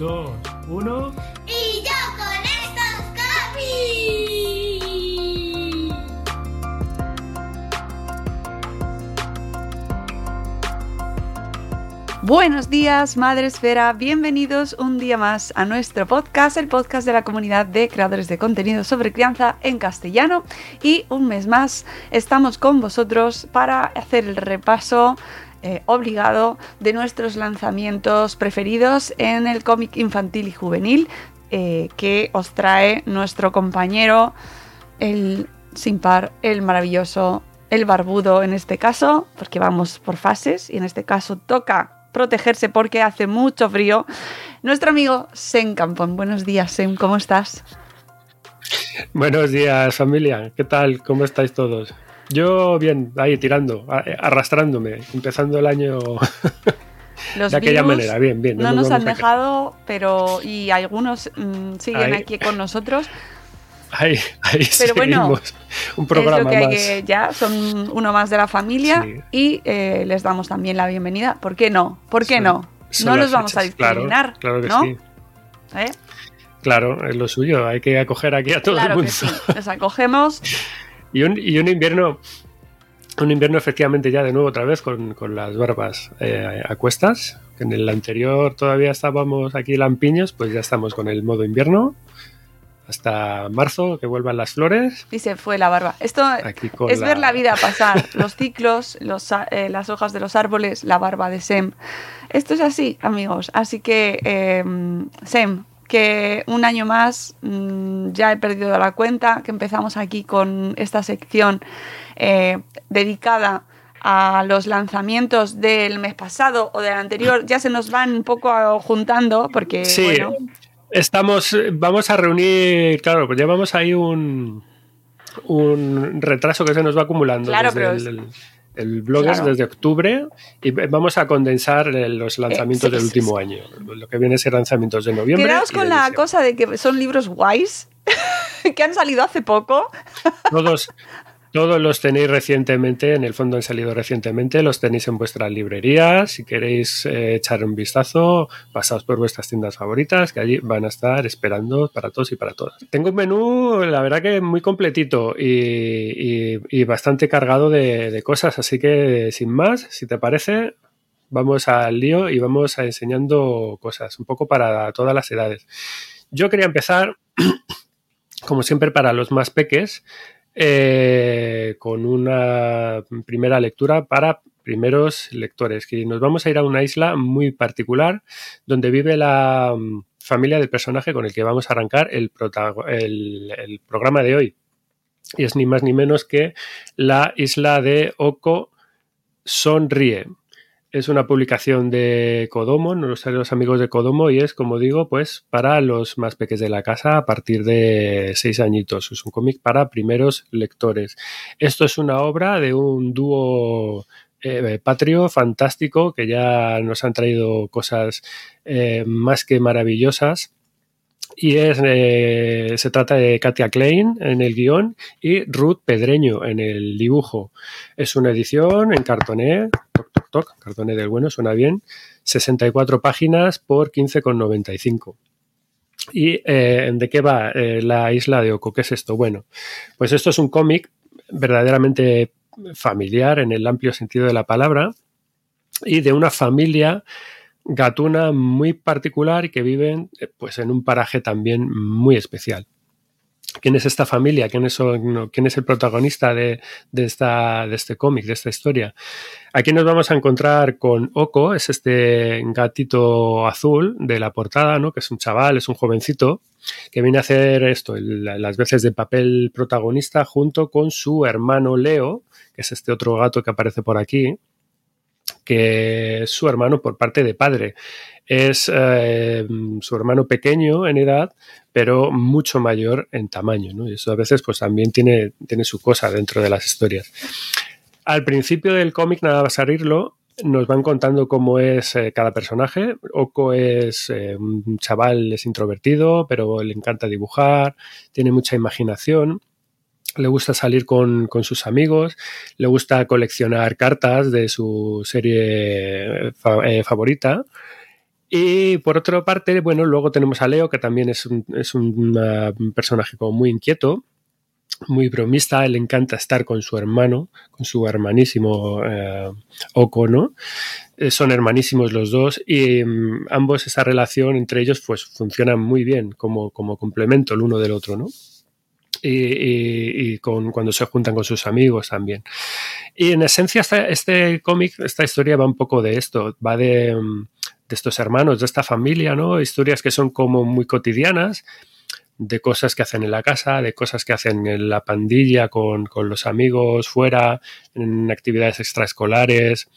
2, 1. ¡Y yo con estos copies! Buenos días, Madre Esfera. Bienvenidos un día más a nuestro podcast, el podcast de la comunidad de creadores de contenido sobre crianza en castellano. Y un mes más estamos con vosotros para hacer el repaso eh, obligado de nuestros lanzamientos preferidos en el cómic infantil y juvenil eh, que os trae nuestro compañero, el sin par, el maravilloso, el barbudo en este caso, porque vamos por fases y en este caso toca protegerse porque hace mucho frío. Nuestro amigo Sem Campón. Buenos días, Sem, ¿cómo estás? Buenos días, familia. ¿Qué tal? ¿Cómo estáis todos? Yo bien, ahí tirando, arrastrándome, empezando el año Los de aquella virus manera. Bien, bien. No, nos nos han dejado, pero y algunos mm, siguen Ahí. aquí con nosotros. Ahí, ahí Pero bueno. Un es programa lo que hay más. que ya son uno más de la familia Sí. y eh, les damos también la bienvenida. ¿Por qué no? ¿Por qué Son- no? son no los vamos a fechas. Claro, discriminar, Claro, que ¿no? sí. ¿Eh? Claro, es lo suyo. Hay que acoger aquí a todo Claro el que mundo. sí. Les acogemos. Y un, y un invierno, un invierno efectivamente ya de nuevo otra vez con, con las barbas eh, a cuestas. En el anterior todavía estábamos aquí lampiños, pues ya estamos con el modo invierno. Hasta marzo, que vuelvan las flores. Y se fue la barba. Esto es la- ver la vida pasar, los ciclos, los, eh, las hojas de los árboles, la barba de Sem. Esto es así, amigos. Así que, eh, Sem, que un año más mm, ya he perdido la cuenta, que empezamos aquí con esta sección eh, dedicada a los lanzamientos del mes pasado o del anterior, ya se nos van un poco juntando porque, Sí, bueno, estamos, vamos a reunir, claro, pues llevamos ahí un, un retraso que se nos va acumulando. Claro, desde pero el, el- el blog es Claro. desde octubre y vamos a condensar eh, los lanzamientos sí, del sí, último año, lo que viene a ser lanzamientos de noviembre. quedaos con la cosa de que son libros guays que han salido hace poco. Todos, todos los tenéis recientemente, en el fondo han salido recientemente, los tenéis en vuestras librerías. Si queréis eh, echar un vistazo, pasaos por vuestras tiendas favoritas, que allí van a estar esperando para todos y para todas. Tengo un menú, la verdad que muy completito y, bastante cargado de, de cosas, así que sin más, si te parece, vamos al lío y vamos a enseñando cosas, un poco para todas las edades. Yo quería empezar, como siempre, para los más peques, eh, con una primera lectura para primeros lectores. Que nos vamos a ir a una isla muy particular donde vive la mm, familia del personaje con el que vamos a arrancar el, el programa de hoy. Y es ni más ni menos que la isla de Oko Sonríe. Es una publicación de Kodomo, los, amigos de Kodomo, y es, como digo, pues para los más pequeños de la casa a partir de seis añitos. Es un cómic para primeros lectores. Esto es una obra de un dúo eh, patrio fantástico que ya nos han traído cosas eh, más que maravillosas y es, eh, se trata de Katia Klein en el guion y Ruth Pedreño en el dibujo. Es una edición en cartoné, toc, toc, toc, cartoné del bueno, suena bien, 64 páginas por 15,95. ¿Y eh, de qué va eh, la isla de Oko? ¿Qué es esto? Bueno, pues esto es un cómic verdaderamente familiar en el amplio sentido de la palabra y de una familia gatuna muy particular que viven eh, pues en un paraje también muy especial. ¿Quién es esta familia? ¿Quién es, quién es el protagonista de, esta, de este cómic, de esta historia? Aquí nos vamos a encontrar con Oko, es este gatito azul de la portada, ¿no? que es un chaval, es un jovencito, que viene a hacer esto, las veces de papel protagonista junto con su hermano Leo, que es este otro gato que aparece por aquí, que es su hermano por parte de padre. Es eh, su hermano pequeño en edad, pero mucho mayor en tamaño. ¿no? Y eso a veces pues, también tiene, tiene su cosa dentro de las historias. Al principio del cómic, nada más abrirlo, nos van contando cómo es eh, cada personaje. Oko es eh, un chaval, es introvertido, pero le encanta dibujar, tiene mucha imaginación le gusta salir con, sus amigos, le gusta coleccionar cartas de su serie eh, favorita. Y por otra parte, bueno, luego tenemos a Leo, que también es un, es un personaje como muy inquieto, muy bromista, le encanta estar con su hermano, con su hermanísimo eh, Oko, ¿no? Eh, son hermanísimos los dos y mm, ambos, esa relación entre ellos, pues funciona muy bien como, como complemento el uno del otro, ¿no? Y, con, cuando se juntan con sus amigos también. Y en esencia este, cómic, esta historia va un poco de esto, va de, mm, de, estos hermanos, de esta familia, ¿no? Historias que son como muy cotidianas, de cosas que hacen en la casa, de cosas que hacen en la pandilla con, con los amigos fuera, en actividades extraescolares,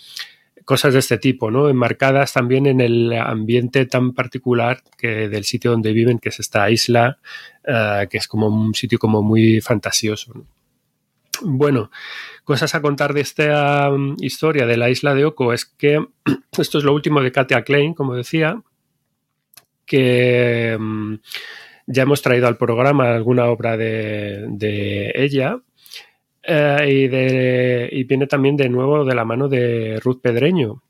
cosas de este tipo, ¿no? Enmarcadas también en el ambiente tan particular que del sitio donde viven, que es esta isla, eh, que es como un sitio como muy fantasioso. Bueno, cosas a contar de esta um, historia de la isla de Oko es que esto es lo último de Katia Klein, como decía, que um, ya hemos traído al programa alguna obra de ella eh, y, viene también de nuevo de la mano de Ruth Pedreño,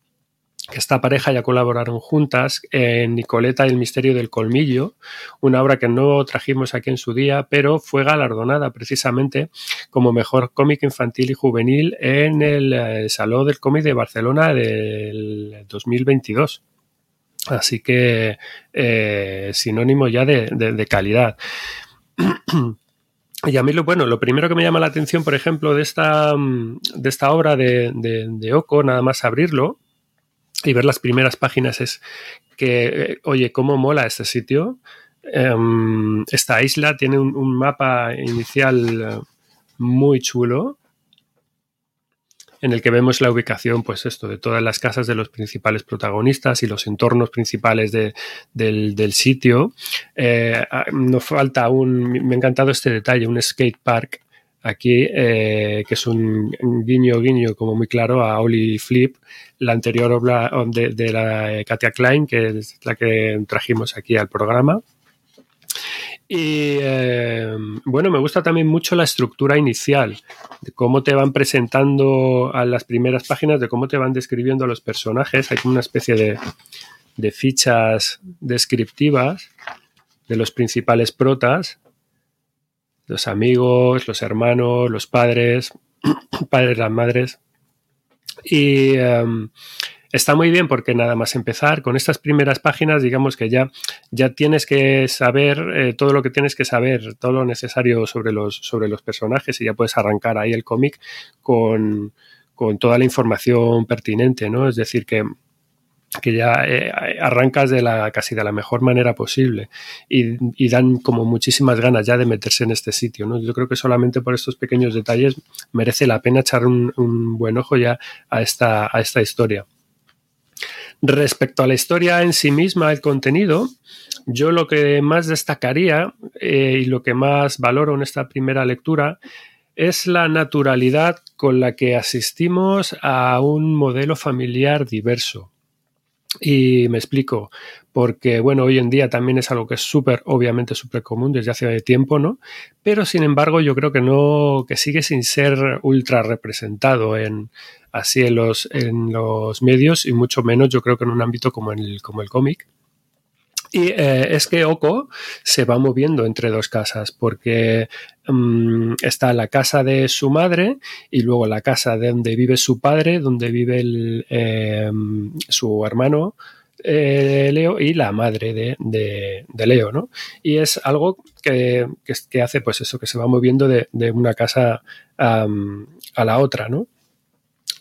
que esta pareja ya colaboraron juntas en Nicoleta y el misterio del colmillo, una obra que no trajimos aquí en su día, pero fue galardonada precisamente como mejor cómic infantil y juvenil en el, eh, Salón del Cómic de Barcelona del 2022. Así que eh, sinónimo ya de, de calidad. Y a mí lo bueno, lo primero que me llama la atención, por ejemplo, de esta, mm, de esta obra de, de, Oco, nada más abrirlo y ver las primeras páginas, es que, eh, oye, cómo mola este sitio. Em, esta isla tiene un mapa inicial eh, muy chulo en el que vemos la ubicación, pues esto, de todas las casas de los principales protagonistas y los entornos principales del, sitio. Eh, ah, nos falta un, me ha encantado este detalle, un skate park aquí, eh, que es un guiño guiño como muy claro a Oli Flip, la anterior obra de, la eh, Katia Klein, que es la que trajimos aquí al programa. Y eh, bueno, me gusta también mucho la estructura inicial, de cómo te van presentando a las primeras páginas, de cómo te van describiendo a los personajes. Hay como una especie de, de fichas descriptivas de los principales protas, los amigos, los hermanos, los padres, padres, las madres. Y em, está muy bien porque nada más empezar con estas primeras páginas, digamos que ya, ya tienes que saber eh, todo lo que tienes que saber, todo lo necesario sobre los, sobre los personajes y ya puedes arrancar ahí el cómic con, toda la información pertinente, ¿no? Es decir, que, que ya eh, arrancas de la casi de la mejor manera posible y, dan como muchísimas ganas ya de meterse en este sitio. ¿no? Yo creo que solamente por estos pequeños detalles merece la pena echar un, un buen ojo ya a esta, a esta historia. Respecto a la historia en sí misma, el contenido, yo lo que más destacaría eh, y lo que más valoro en esta primera lectura es la naturalidad con la que asistimos a un modelo familiar diverso. Y me explico, porque bueno, hoy en día también es algo que es súper, obviamente súper común desde hace tiempo, ¿no? Pero sin embargo, yo creo que no, que sigue sin ser ultra representado en así en los, en los medios y mucho menos yo creo que en un ámbito como el, como el cómic. Y eh, es que Oko se va moviendo entre dos casas, porque um, está la casa de su madre y luego la casa de donde vive su padre, donde vive eh, su hermano eh, Leo y la madre de, de, de, Leo, ¿no? Y es algo que, que, hace, pues eso, que se va moviendo de, de una casa a la otra, ¿no?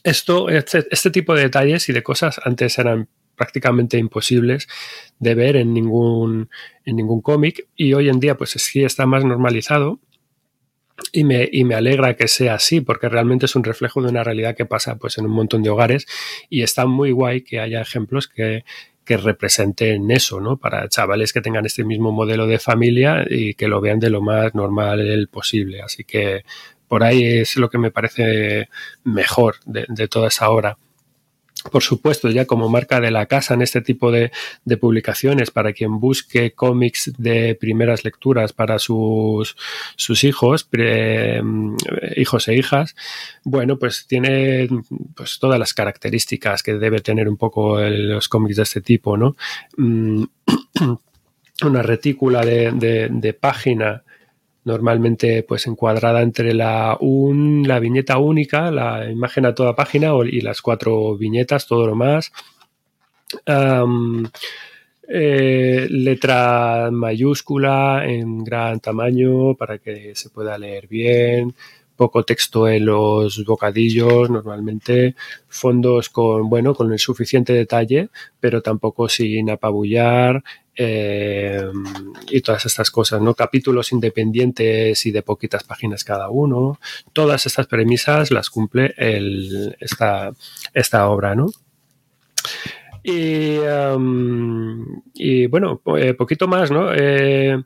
Esto, este, este tipo de detalles y de cosas antes eran prácticamente imposibles de ver en ningún, en ningún cómic y hoy en día pues sí está más normalizado y me, y me, alegra que sea así porque realmente es un reflejo de una realidad que pasa pues en un montón de hogares y está muy guay que haya ejemplos que, que representen eso, ¿no? Para chavales que tengan este mismo modelo de familia y que lo vean de lo más normal posible. Así que por ahí es lo que me parece mejor de, de toda esa obra por supuesto, ya como marca de la casa en este tipo de, de, publicaciones para quien busque cómics de primeras lecturas para sus, sus hijos, pre, hijos e hijas, bueno, pues tiene pues todas las características que debe tener un poco los cómics de este tipo, ¿no? Una retícula de, de página normalmente pues encuadrada entre la, un, la viñeta única, la imagen a toda página y las cuatro viñetas, todo lo más. Eh, letra mayúscula en gran tamaño para que se pueda leer bien, poco texto en los bocadillos normalmente, fondos con, bueno, con el suficiente detalle, pero tampoco sin apabullar, eh, y todas estas cosas, ¿no? Capítulos independientes y de poquitas páginas cada uno. Todas estas premisas las cumple el, esta, esta obra, ¿no? Y, bueno, eh, poquito más, ¿no? Eh,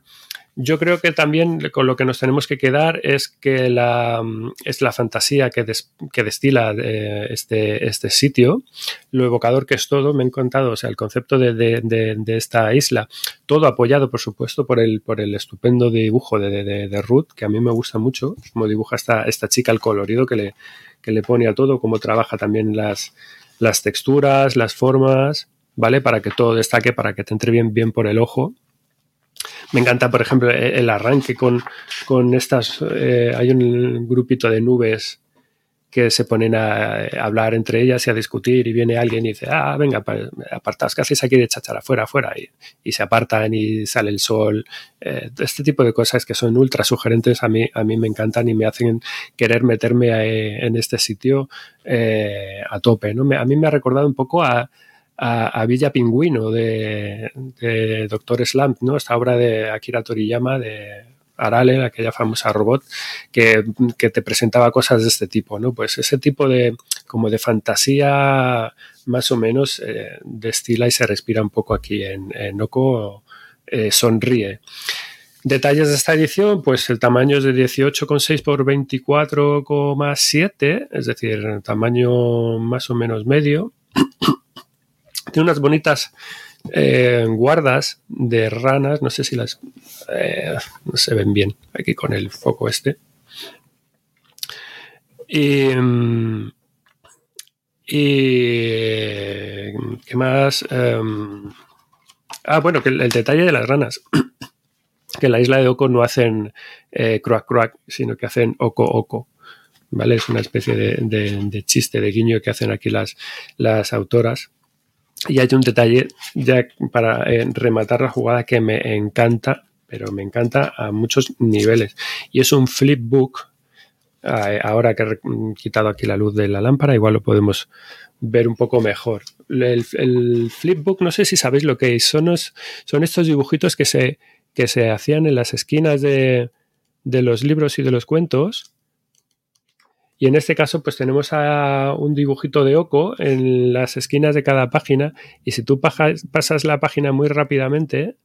yo creo que también con lo que nos tenemos que quedar es que la, es la fantasía que, des, que destila de este, este sitio, lo evocador que es todo, me ha encantado, o sea, el concepto de, de, de, de esta isla, todo apoyado, por supuesto, por el, por el estupendo dibujo de, Ruth, que a mí me gusta mucho, como dibuja esta, esta chica, el colorido que le, que le pone a todo, cómo trabaja también las, las texturas, las formas, ¿vale? Para que todo destaque, para que te entre bien, bien por el ojo me encanta, por ejemplo, e-, el arranque con, con estas. Eh, hay un grupito de nubes que se ponen a, hablar entre ellas y a discutir y viene alguien y dice, ah, venga, apartaos, ¿qué hacéis aquí de chachar afuera, afuera? Y, y, se apartan y sale el sol. Eh, este tipo de cosas que son ultra sugerentes a mí, a mí me encantan y me hacen querer meterme a, en este sitio eh, a tope. ¿no? Me, a mí me ha recordado un poco a, a, Villa Pingüino de, Doctor Slump, ¿no? Esta obra de Akira Toriyama de Arale, aquella famosa robot, que, que, te presentaba cosas de este tipo, ¿no? Pues ese tipo de, como de fantasía más o menos eh, destila y se respira un poco aquí en, en Oko eh, Sonríe. Detalles de esta edición, pues el tamaño es de 18,6 por 24,7, es decir, tamaño más o menos medio. Tiene unas bonitas eh, guardas de ranas, no sé si las eh, no se ven bien aquí con el foco este. Y, ¿qué más? Um, ah, bueno, que el, detalle de las ranas. que en la isla de Oko no hacen eh, crack crack, sino que hacen oco oco. ¿Vale? Es una especie de, de, de, chiste, de guiño que hacen aquí las, las autoras. Y hay un detalle ya para eh, rematar la jugada que me encanta, pero me encanta a muchos niveles. Y es un flipbook. Eh, ahora que he quitado aquí la luz de la lámpara, igual lo podemos ver un poco mejor. El, flipbook, no sé si sabéis lo que es. Son, son estos dibujitos que se, que se hacían en las esquinas de, de los libros y de los cuentos y en este caso, pues tenemos a un dibujito de Oco en las esquinas de cada página. Y si tú pasas la página muy rápidamente,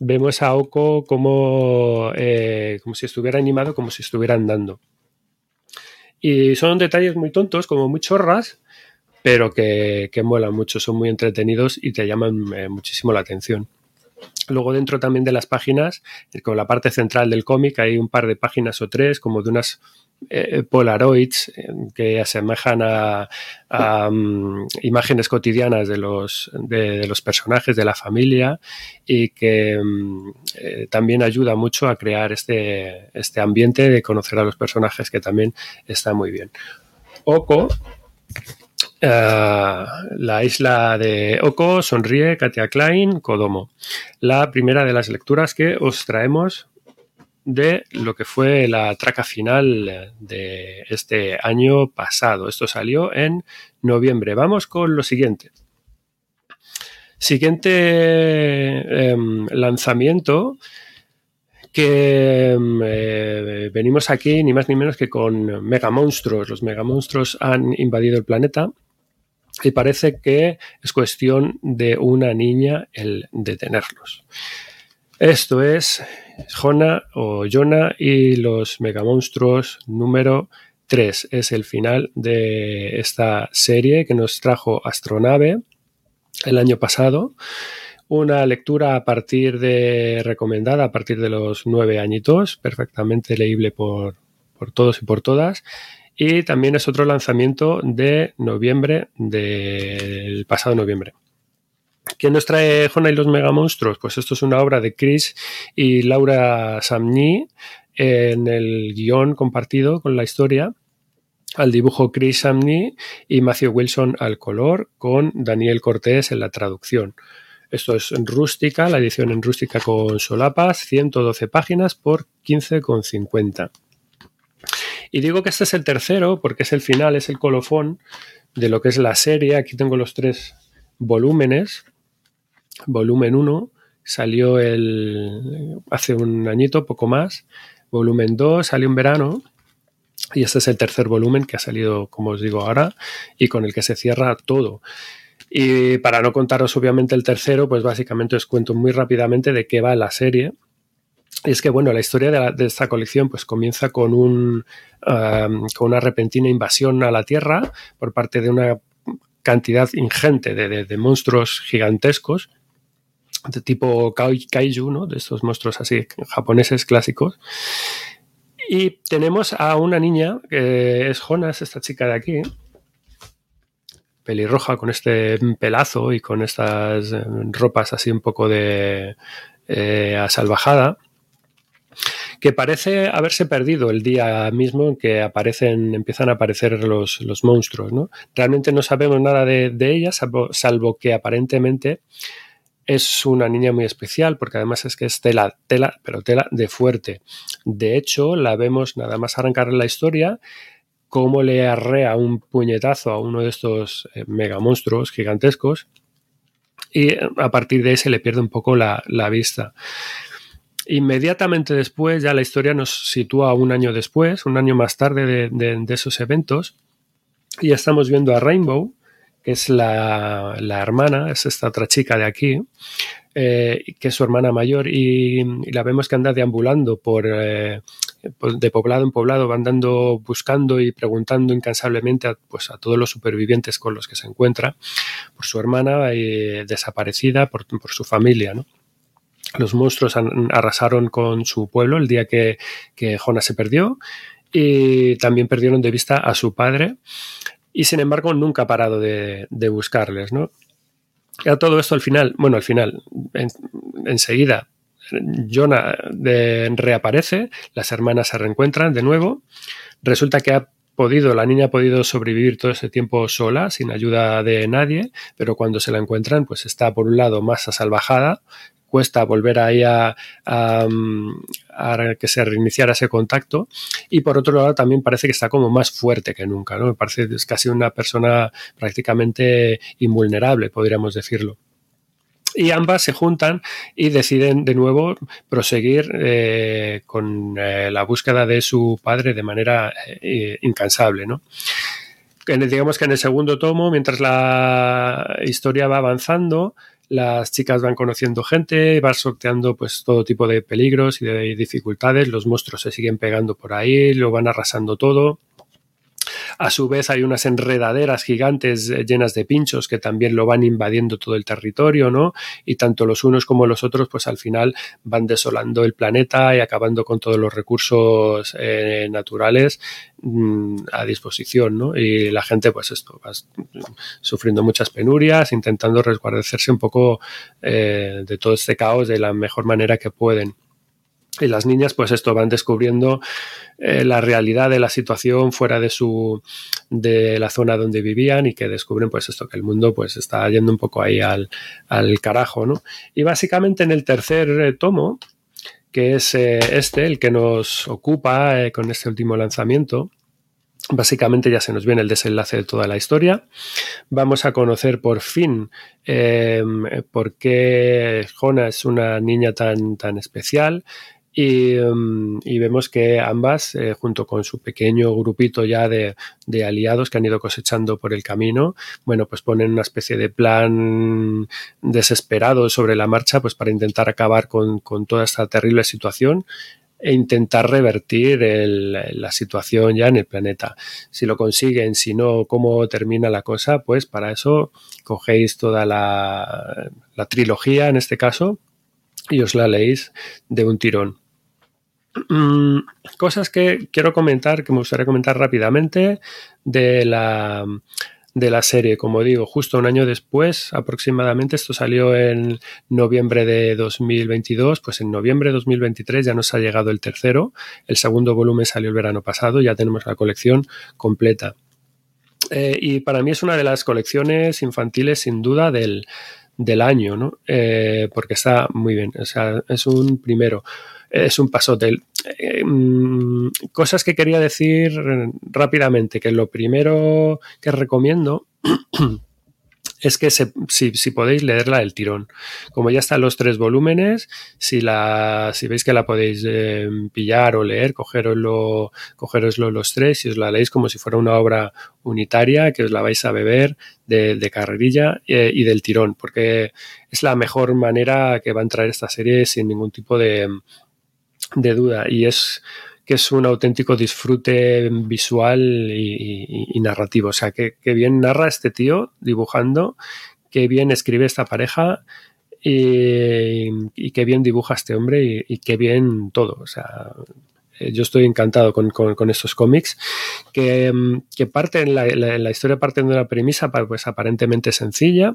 vemos a Oco como, eh, como si estuviera animado, como si estuviera andando. Y son detalles muy tontos, como muy chorras, pero que, que molan mucho, son muy entretenidos y te llaman eh, muchísimo la atención. Luego dentro también de las páginas, eh, con la parte central del cómic, hay un par de páginas o tres como de unas eh, Polaroids eh, que asemejan a, um, imágenes cotidianas de los, de, los personajes, de la familia y que eh, también ayuda mucho a crear este, este ambiente de conocer a los personajes que también está muy bien. Uh, la isla de Oko, Sonríe, Katia Klein, Kodomo. La primera de las lecturas que os traemos de lo que fue la traca final de este año pasado. Esto salió en noviembre. Vamos con lo siguiente. Siguiente eh, lanzamiento que eh, venimos aquí ni más ni menos que con mega monstruos. Los mega monstruos han invadido el planeta y parece que es cuestión de una niña el detenerlos. Esto es Jona o Jonah y los megamonstruos número 3. Es el final de esta serie que nos trajo Astronave el año pasado. Una lectura a partir de recomendada a partir de los nueve añitos, perfectamente leíble por, por todos y por todas. Y también es otro lanzamiento de noviembre, del pasado noviembre. ¿Quién nos trae Jona y los megamonstruos? Pues esto es una obra de Chris y Laura Samni en el guion compartido con la historia. Al dibujo Chris Samni y Matthew Wilson al color, con Daniel Cortés en la traducción. Esto es en rústica, la edición en rústica con solapas, 112 páginas por 15,50. Y digo que este es el tercero porque es el final, es el colofón de lo que es la serie. Aquí tengo los tres volúmenes. Volumen 1 salió el, hace un añito, poco más. Volumen 2 salió en verano. Y este es el tercer volumen que ha salido, como os digo ahora, y con el que se cierra todo. Y para no contaros obviamente el tercero, pues básicamente os cuento muy rápidamente de qué va la serie es que, bueno, la historia de, esta colección pues comienza con, un, con una repentina invasión a la Tierra por parte de una cantidad ingente de, de monstruos gigantescos de tipo kaiju, ¿no? De estos monstruos así japoneses clásicos. Y tenemos a una niña, que es Jonas, esta chica de aquí, pelirroja, con este pelazo y con estas ropas así un poco de eh, asalvajada que parece haberse perdido el día mismo en que aparecen, empiezan a aparecer los, los monstruos. ¿no? Realmente no sabemos nada de, de ella, salvo, que aparentemente es una niña muy especial, porque además es que es tela, tela, pero tela de fuerte. De hecho, la vemos nada más arrancar la historia, cómo le arrea un puñetazo a uno de estos eh, mega monstruos gigantescos, y a partir de ahí se le pierde un poco la, la vista. Inmediatamente después, ya la historia nos sitúa un año después, un año más tarde de, de, de esos eventos, y estamos viendo a Rainbow, que es la, la hermana, es esta otra chica de aquí, eh, que es su hermana mayor, y, la vemos que anda deambulando por, eh, de poblado en poblado, va andando buscando y preguntando incansablemente a, pues, a todos los supervivientes con los que se encuentra, por su hermana eh, desaparecida, por, por su familia. Los monstruos arrasaron con su pueblo el día que, que Jonas se perdió y también perdieron de vista a su padre y sin embargo nunca ha parado de, de buscarles, ¿no? A todo esto al final, bueno, al final, en, enseguida, Jonah de, reaparece, las hermanas se reencuentran de nuevo, resulta que ha podido, la niña ha podido sobrevivir todo ese tiempo sola, sin ayuda de nadie, pero cuando se la encuentran, pues está por un lado más asalvajada cuesta volver ahí a, a, que se reiniciara ese contacto y por otro lado también parece que está como más fuerte que nunca, ¿no? Me parece que es casi una persona prácticamente invulnerable, podríamos decirlo y ambas se juntan y deciden de nuevo proseguir eh, con eh, la búsqueda de su padre de manera eh, incansable, ¿no? digamos que en el segundo tomo, mientras la historia va avanzando, las chicas van conociendo gente, van sorteando pues todo tipo de peligros y de dificultades, los monstruos se siguen pegando por ahí, lo van arrasando todo. A su vez hay unas enredaderas gigantes eh, llenas de pinchos que también lo van invadiendo todo el territorio, ¿no? Y tanto los unos como los otros, pues al final van desolando el planeta y acabando con todos los recursos eh, naturales mm, a disposición, ¿no? Y la gente, pues esto, va sufriendo muchas penurias, intentando resguardecerse un poco eh, de todo este caos de la mejor manera que pueden. Y las niñas, pues esto, van descubriendo eh, la realidad de la situación fuera de su de la zona donde vivían y que descubren, pues esto, que el mundo pues está yendo un poco ahí al, al carajo, ¿no? Y básicamente en el tercer eh, tomo, que es eh, este, el que nos ocupa con este último lanzamiento, Básicamente ya se nos viene el desenlace de toda la historia. Vamos a conocer por fin por qué Jona es una niña tan, tan especial, Em, y, vemos que ambas, eh, junto con su pequeño grupito ya de, aliados que han ido cosechando por el camino, bueno, pues ponen una especie de plan desesperado sobre la marcha, pues para intentar acabar con, toda esta terrible situación e intentar revertir la situación ya en el planeta. Si lo consiguen, si no, cómo termina la cosa, pues para eso cogéis toda la, la trilogía en este caso y os la leéis de un tirón. Mm, cosas que quiero comentar, que me gustaría comentar rápidamente de la, de la serie. Como digo, justo un año después, aproximadamente, esto salió en noviembre de 2022, pues en noviembre de 2023 ya nos ha llegado el tercero, el segundo volumen salió el verano pasado, ya tenemos la colección completa. Eh, y para mí es una de las colecciones infantiles sin duda del, año, ¿no? Eh, porque está muy bien, o sea, es un primero es un pasote. Eh, mm, cosas que quería decir rápidamente, que lo primero que recomiendo es que si, podéis leerla el tirón. Como ya están los tres volúmenes, si, la, si veis que la podéis eh, pillar o leer, cogeroslo, los tres y os la leéis como si fuera una obra unitaria, que os la vais a beber de, carrerilla eh, y del tirón, porque es la mejor manera que va a entrar esta serie sin ningún tipo de, de duda y es que es un auténtico disfrute visual y, narrativo. O sea, que, bien narra este tío dibujando, que bien escribe esta pareja y, y qué bien dibuja este hombre y, qué bien todo. O sea, eh, yo estoy encantado con, estos cómics que, que parten, la, la, historia parte de una premisa pues aparentemente sencilla.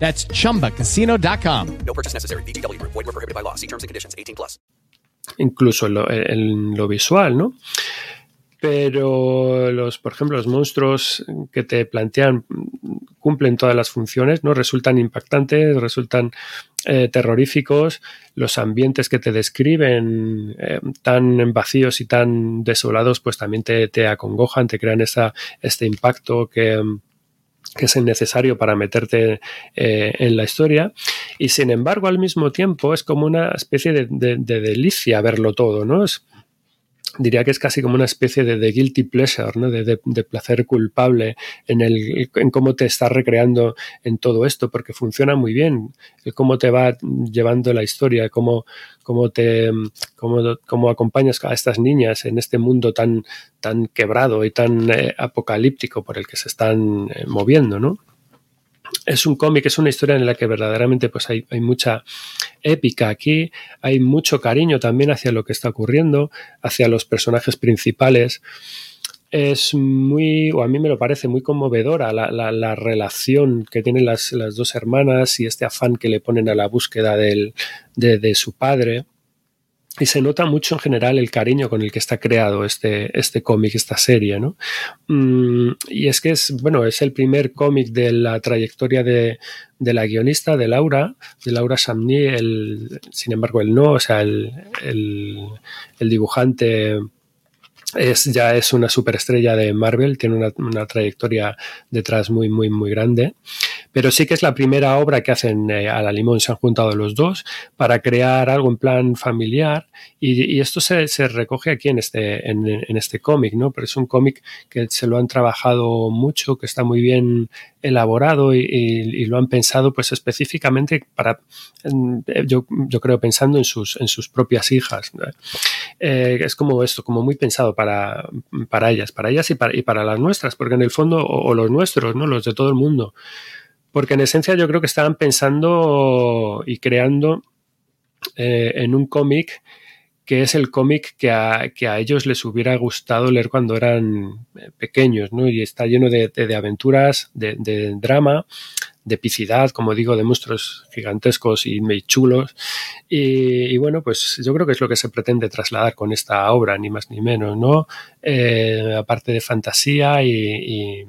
That's chumbacasino.com. No purchase necessary. BGW. Void were prohibited by law. See terms and conditions 18 plus. Incluso en lo, en lo visual, ¿no? Pero los, por ejemplo, los monstruos que te plantean cumplen todas las funciones, ¿no? Resultan impactantes, resultan eh, terroríficos, los ambientes que te describen eh, tan vacíos y tan desolados, pues también te, te acongojan, te crean esa, este impacto que, que es necesario para meterte eh, en la historia y sin embargo al mismo tiempo es como una especie de, de delicia verlo todo, ¿no? Es, diría que es casi como una especie de, guilty pleasure, ¿no? de, placer culpable en, el, en cómo te estás recreando en todo esto, porque funciona muy bien, cómo te va llevando la historia, cómo, cómo te cómo, cómo acompañas a estas niñas en este mundo tan, tan quebrado y tan eh, apocalíptico por el que se están eh, moviendo, ¿no? Es un cómic, es una historia en la que verdaderamente pues hay, mucha épica aquí, hay mucho cariño también hacia lo que está ocurriendo, hacia los personajes principales. es muy, o a mí me lo parece muy conmovedora la, la, la relación que tienen las, las, dos hermanas y este afán que le ponen a la búsqueda del, de, de su padre. Y se nota mucho en general el cariño con el que está creado este, este cómic, esta serie, ¿no? Mm, y es que es, bueno, es el primer cómic de la trayectoria de, de, la guionista, de Laura, de Laura Samni, el, sin embargo, el no, o sea, el, el, el dibujante es, ya es una superestrella de Marvel, tiene una, una, trayectoria detrás muy, muy, muy grande. Pero sí que es la primera obra que hacen eh, a la limón, se han juntado los dos para crear algo en plan familiar y, esto se, recoge aquí en este, en, este cómic, ¿no? Pero es un cómic que se lo han trabajado mucho, que está muy bien elaborado y, lo han pensado pues específicamente para, yo, yo creo, pensando en sus, en sus propias hijas. Eh, es como esto, como muy pensado para, para ellas, para ellas y para, y para las nuestras, porque en el fondo, o los nuestros, ¿no? Los de todo el mundo. Porque en esencia yo creo que estaban pensando y creando eh, en un cómic que es el cómic que a, ellos les hubiera gustado leer cuando eran pequeños, ¿no? Y está lleno de, aventuras, de, drama, de epicidad, como digo, de monstruos gigantescos y muy chulos. Y, bueno, pues yo creo que es lo que se pretende trasladar con esta obra, ni más ni menos, ¿no? Eh, aparte de fantasía y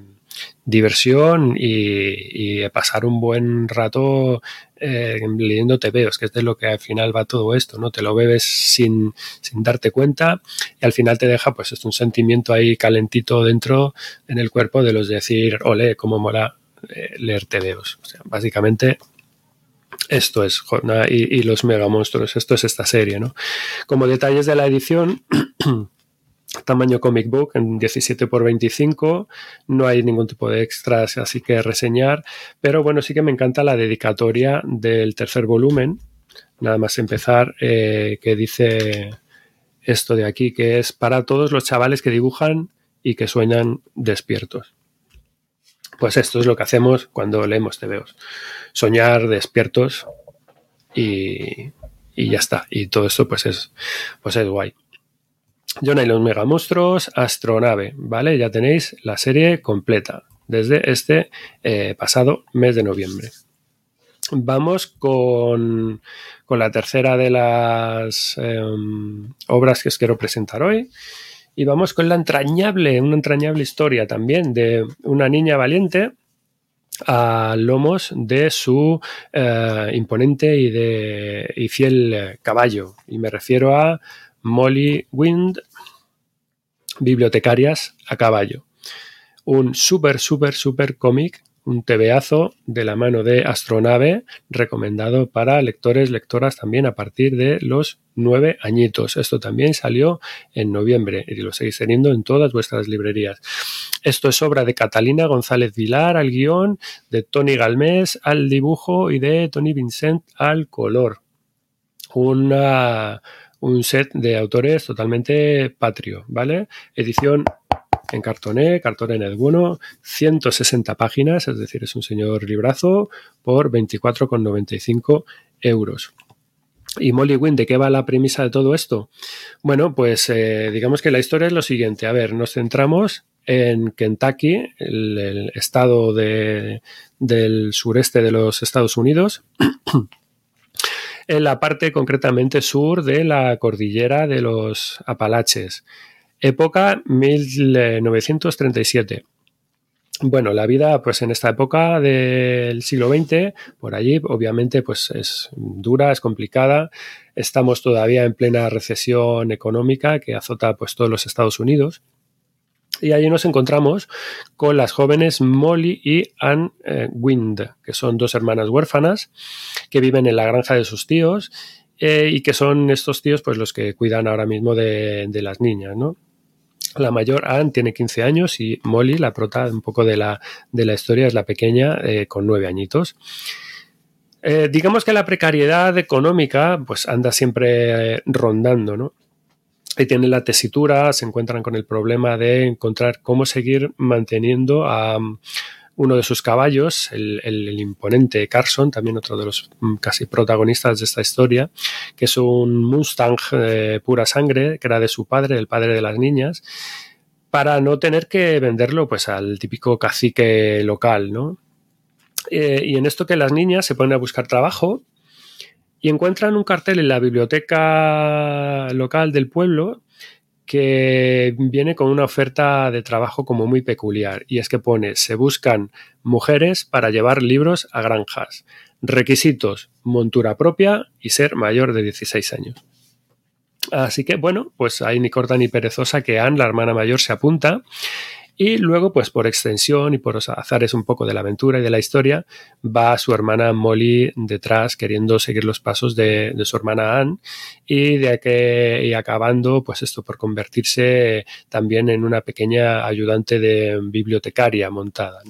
diversión y, pasar un buen rato eh, leyendo tebeos, que es de lo que al final va todo esto, ¿no? Te lo bebes sin, sin darte cuenta y al final te deja pues es un sentimiento ahí calentito dentro en el cuerpo de los de decir, ole, cómo mola eh, leer tebeos. O sea, básicamente esto es y, y los mega monstruos, esto es esta serie, ¿no? Como detalles de la edición tamaño comic book en 17 por 25 no hay ningún tipo de extras así que reseñar pero bueno sí que me encanta la dedicatoria del tercer volumen. Nada más empezar eh, que dice esto de aquí que es para todos los chavales que dibujan y que sueñan despiertos. Pues esto es lo que hacemos cuando leemos TVOs soñar despiertos y, y ya está. Y todo esto pues es pues es guay Jonah y los megamonstruos, Astronave, ¿vale? Ya tenéis la serie completa desde este eh, pasado mes de noviembre. Vamos con, con la tercera de las eh, obras que os quiero presentar hoy. Y vamos con la entrañable, una entrañable historia también de una niña valiente a lomos de su eh, imponente y, de, y fiel caballo. Y me refiero a Molly Wind, Bibliotecarias a caballo. Un súper, súper, súper cómic, un tebeazo de la mano de Astronave, recomendado para lectores, lectoras también a partir de los nueve añitos. Esto también salió en noviembre y lo seguís teniendo en todas vuestras librerías. Esto es obra de Catalina González Vilar al guion, de Tony Galmés al dibujo y de Tony Vincent al color. Una un set de autores totalmente patrio, ¿vale? Edición en cartoné, cartoné en el bueno, 160 páginas, es decir, es un señor librazo por 24,95 euros. ¿Y Molly Wynn, de qué va la premisa de todo esto? Bueno, pues eh, digamos que la historia es lo siguiente. A ver, nos centramos en Kentucky, el, estado de, del sureste de los Estados Unidos. en la parte concretamente sur de la cordillera de los Apalaches, época 1937. Bueno, la vida, pues en esta época del siglo XX, por allí, obviamente, pues es dura, es complicada. Estamos todavía en plena recesión económica que azota pues todos los Estados Unidos. Y allí nos encontramos con las jóvenes Molly y Anne eh, Wind, que son dos hermanas huérfanas que viven en la granja de sus tíos eh, y que son estos tíos pues los que cuidan ahora mismo de, las niñas, ¿no? La mayor, Anne, tiene 15 años y Molly, la prota un poco de la, de la historia, es la pequeña eh, con 9 añitos. Digamos que la precariedad económica pues anda siempre rondando, ¿no? Y tienen la tesitura, se encuentran con el problema de encontrar cómo seguir manteniendo a um, uno de sus caballos, el, el, imponente Carson, también otro de los um, casi protagonistas de esta historia, que es un Mustang eh, pura sangre, que era de su padre, el padre de las niñas, para no tener que venderlo pues al típico cacique local, ¿no? Eh, y en esto que las niñas se ponen a buscar trabajo y encuentran un cartel en la biblioteca local del pueblo que viene con una oferta de trabajo como muy peculiar y es que pone se buscan mujeres para llevar libros a granjas. Requisitos, montura propia y ser mayor de 16 años. Así que bueno, pues ahí ni corta ni perezosa que Anne, la hermana mayor, se apunta y luego, pues por extensión y por los azares un poco de la aventura y de la historia, va su hermana Molly detrás queriendo seguir los pasos de, su hermana Anne y de que y acabando, pues esto por convertirse también en una pequeña ayudante de bibliotecaria montada.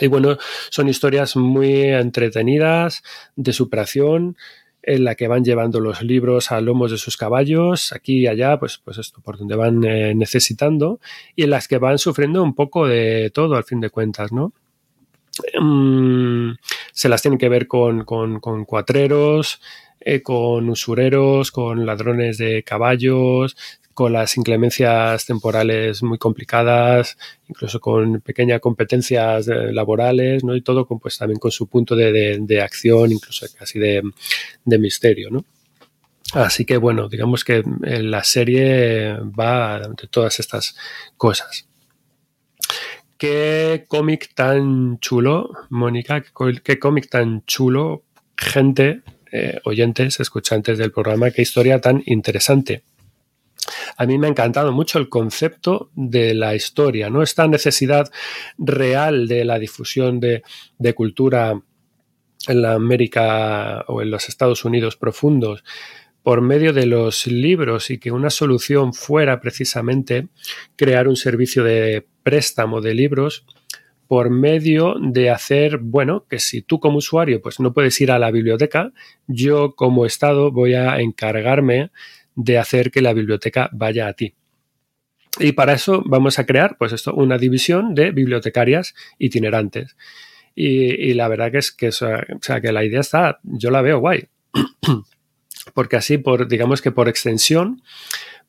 Y bueno, son historias muy entretenidas, de superación, en la que van llevando los libros a lomos de sus caballos, aquí y allá, pues, pues esto, por donde van eh, necesitando, y en las que van sufriendo un poco de todo, al fin de cuentas, ¿no? Mm, se las tienen que ver con, con, cuatreros, eh, con usureros, con ladrones de caballos, con las inclemencias temporales muy complicadas, incluso con pequeñas competencias eh, laborales, ¿no? Y todo pues, también con su punto de, acción, incluso casi de, misterio, ¿no? Así que bueno, digamos que eh, la serie va de todas estas cosas. Qué cómic tan chulo, Mónica, qué cómic tan chulo, gente, eh, oyentes, escuchantes del programa, qué historia tan interesante a mí me ha encantado mucho el concepto de la historia, ¿no? Esta necesidad real de la difusión de, cultura en la América o en los Estados Unidos profundos por medio de los libros y que una solución fuera precisamente crear un servicio de préstamo de libros por medio de hacer, bueno, que si tú como usuario pues no puedes ir a la biblioteca, yo como Estado voy a encargarme de hacer que la biblioteca vaya a ti. Y para eso vamos a crear, pues esto, una división de bibliotecarias itinerantes. Y, la verdad que es que, sea, que la idea está, yo la veo guay. Porque así, por, digamos que por extensión,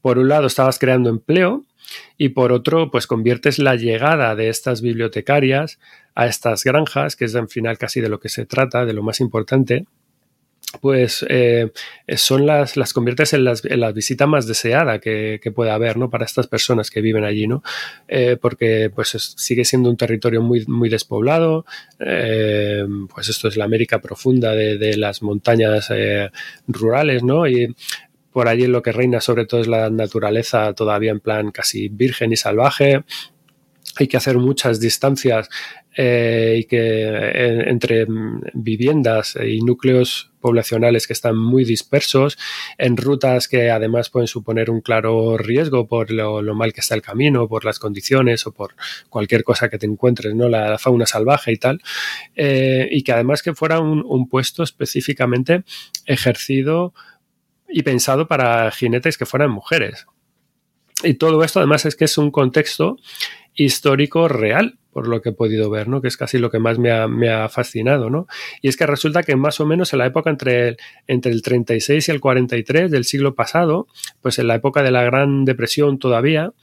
por un lado estabas creando empleo y por otro, pues conviertes la llegada de estas bibliotecarias a estas granjas, que es al final casi de lo que se trata, de lo más importante, pues eh, son las, las conviertes en, las, la visita más deseada que, que, puede haber, ¿no? Para estas personas que viven allí, ¿no? Eh, porque pues sigue siendo un territorio muy, muy despoblado, eh, pues esto es la América profunda de, de las montañas rurales, ¿no? Y por allí lo que reina sobre todo es la naturaleza todavía en plan casi virgen y salvaje, hay que hacer muchas distancias eh, y que entre viviendas y núcleos poblacionales que están muy dispersos, en rutas que además pueden suponer un claro riesgo por lo, mal que está el camino, por las condiciones o por cualquier cosa que te encuentres, ¿no? La, fauna salvaje y tal, eh, y que además que fuera un puesto específicamente ejercido y pensado para jinetes que fueran mujeres. Y todo esto además es que es un contexto histórico real, por lo que he podido ver, ¿no? Que es casi lo que más me ha, fascinado, ¿no? Y es que resulta que más o menos en la época entre el, entre el 36 y el 43 del siglo pasado, pues en la época de la Gran Depresión todavía,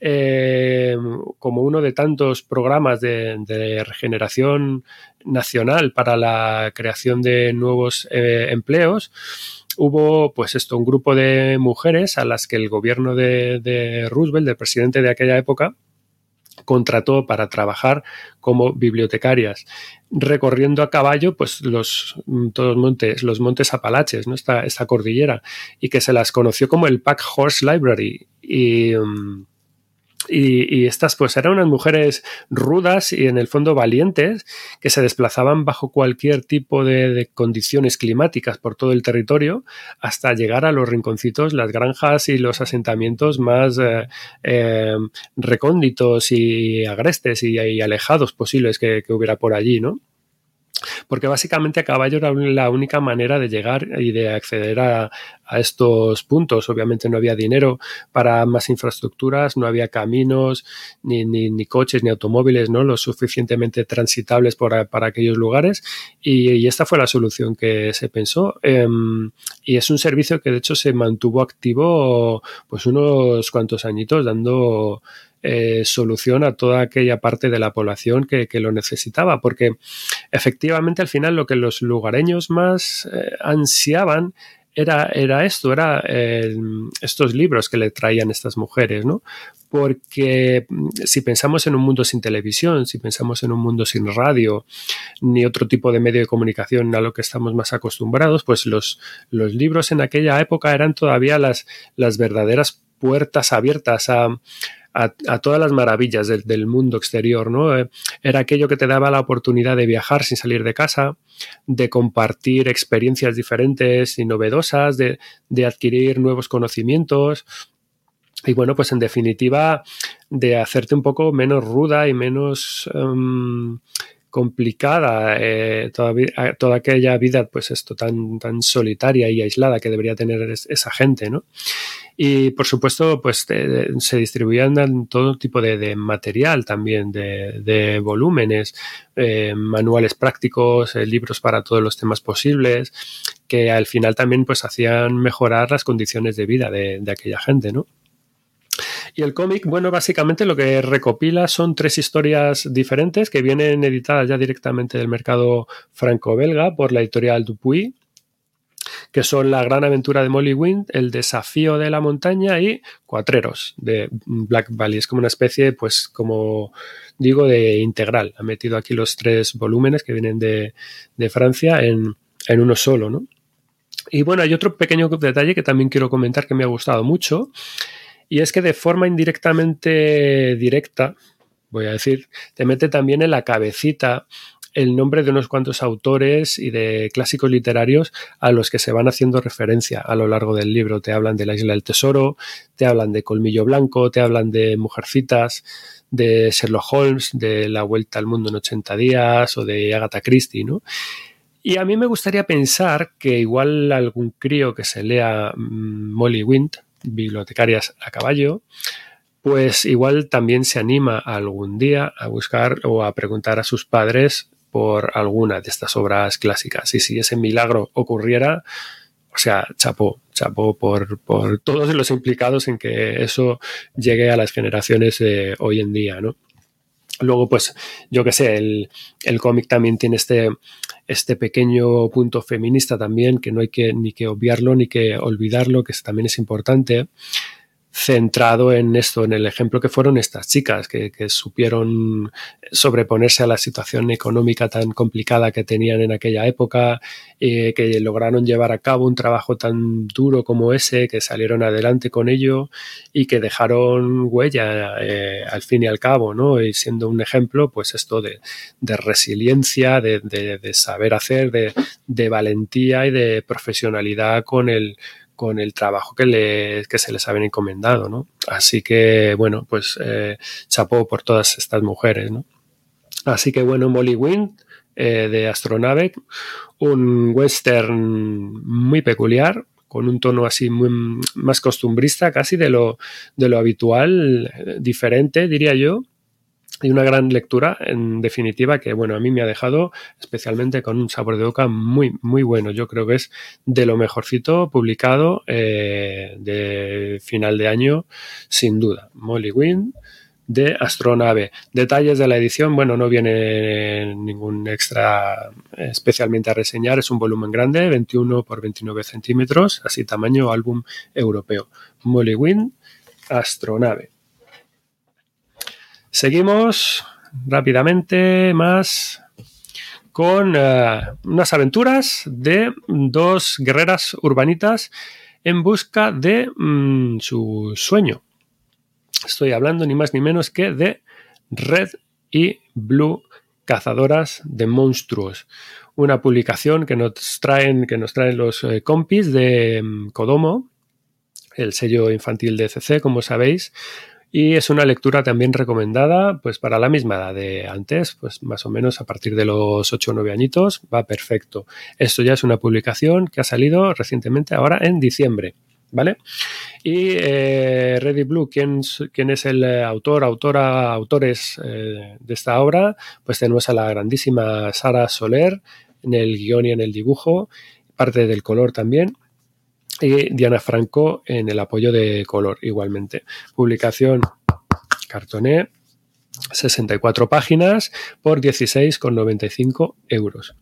eh, como uno de tantos programas de, regeneración nacional para la creación de nuevos eh, empleos, hubo pues esto, un grupo de mujeres a las que el gobierno de, Roosevelt, del presidente de aquella época, contrató para trabajar como bibliotecarias, recorriendo a caballo pues los todos montes, los montes Apalaches, ¿no? esta, esta cordillera, y que se las conoció como el Pack Horse Library. Y, mm, y, estas pues eran unas mujeres rudas y en el fondo valientes que se desplazaban bajo cualquier tipo de, condiciones climáticas por todo el territorio hasta llegar a los rinconcitos, las granjas y los asentamientos más eh, eh, recónditos y agrestes y, alejados posibles que, que hubiera por allí, ¿no? porque básicamente a caballo era la única manera de llegar y de acceder a, a estos puntos. Obviamente no había dinero para más infraestructuras, no había caminos, ni, ni, coches, ni automóviles, ¿no? Lo suficientemente transitables para, para aquellos lugares. Y, esta fue la solución que se pensó. Eh, y es un servicio que de hecho se mantuvo activo pues unos cuantos añitos, dando eh, solución a toda aquella parte de la población que, que, lo necesitaba, porque efectivamente al final lo que los lugareños más eh, ansiaban era, era, esto, era eh, estos libros que le traían estas mujeres, ¿no? Porque mm, si pensamos en un mundo sin televisión, si pensamos en un mundo sin radio, ni otro tipo de medio de comunicación a lo que estamos más acostumbrados, pues los, los libros en aquella época eran todavía las, las verdaderas puertas abiertas a, a, todas las maravillas del, mundo exterior, ¿no? Eh, era aquello que te daba la oportunidad de viajar sin salir de casa, de compartir experiencias diferentes y novedosas, de, adquirir nuevos conocimientos, y bueno, pues en definitiva, de hacerte un poco menos ruda y menos um, complicada eh, toda, aquella vida, pues esto tan, tan solitaria y aislada que debería tener esa gente, ¿no? Y por supuesto, pues se distribuían todo tipo de, material también, de, de volúmenes, eh, manuales prácticos, eh, libros para todos los temas posibles, que al final también pues hacían mejorar las condiciones de vida de, de aquella gente, ¿no? Y el cómic, bueno, básicamente lo que recopila son tres historias diferentes que vienen editadas ya directamente del mercado franco-belga por la editorial Dupuy, que son La gran aventura de Molly Wind, El desafío de la montaña y Cuatreros de Black Valley. Es como una especie, pues, como digo, de integral. Ha metido aquí los tres volúmenes que vienen de, de Francia en, en uno solo, ¿no? Y bueno, hay otro pequeño detalle que también quiero comentar que me ha gustado mucho y es que de forma indirectamente directa, voy a decir, te mete también en la cabecita el nombre de unos cuantos autores y de clásicos literarios a los que se van haciendo referencia a lo largo del libro. Te hablan de la Isla del Tesoro, te hablan de Colmillo Blanco, te hablan de Mujercitas, de Sherlock Holmes, de La Vuelta al Mundo en 80 días o de Agatha Christie, ¿no? Y a mí me gustaría pensar que igual algún crío que se lea mmm, Molly Wind, bibliotecarias a caballo, pues igual también se anima algún día a buscar o a preguntar a sus padres por alguna de estas obras clásicas. Y si ese milagro ocurriera, o sea, chapó, chapó por, por todos los implicados en que eso llegue a las generaciones de hoy en día, ¿no? Luego, pues, yo que sé, el, el cómic también tiene este, este pequeño punto feminista también, que no hay que ni que obviarlo ni que olvidarlo, que también es importante centrado en esto, en el ejemplo que fueron estas chicas, que, supieron sobreponerse a la situación económica tan complicada que tenían en aquella época, eh, que lograron llevar a cabo un trabajo tan duro como ese, que salieron adelante con ello y que dejaron huella eh, al fin y al cabo, ¿no? Y siendo un ejemplo, pues esto de, de resiliencia, de, de, de, saber hacer, de valentía y de profesionalidad con el con el trabajo que, le, que se les habían encomendado, ¿no? Así que, bueno, pues eh, chapó por todas estas mujeres, ¿no? Así que, bueno, Molly Wind, eh, de Astronave, un western muy peculiar, con un tono así muy, más costumbrista, casi de lo, de lo habitual, diferente, diría yo, y una gran lectura, en definitiva, que bueno, a mí me ha dejado especialmente con un sabor de boca muy, muy bueno. Yo creo que es de lo mejorcito publicado eh, de final de año, sin duda. Molly Wynn de Astronave. Detalles de la edición, bueno, no viene ningún extra especialmente a reseñar, es un volumen grande, 21 por 29 centímetros, así tamaño álbum europeo. Molly Wynn, Astronave. Seguimos rápidamente más con uh, unas aventuras de dos guerreras urbanitas en busca de um, su sueño. Estoy hablando ni más ni menos que de Red y Blue Cazadoras de Monstruos. Una publicación que nos traen, que nos traen los eh, compis de um, Kodomo, el sello infantil de CC, como sabéis, y es una lectura también recomendada pues para la misma edad de antes, pues más o menos a partir de los 8 o 9 añitos va perfecto. Esto ya es una publicación que ha salido recientemente ahora en diciembre. ¿Vale? Y eh, Ready Blue, ¿quién, ¿quién, es el autor, autora, autores eh, de esta obra? Pues tenemos a la grandísima Sara Soler en el guion y en el dibujo, parte del color también y Diana Franco en el apoyo de color igualmente. Publicación cartoné, 64 páginas por 16,95 euros.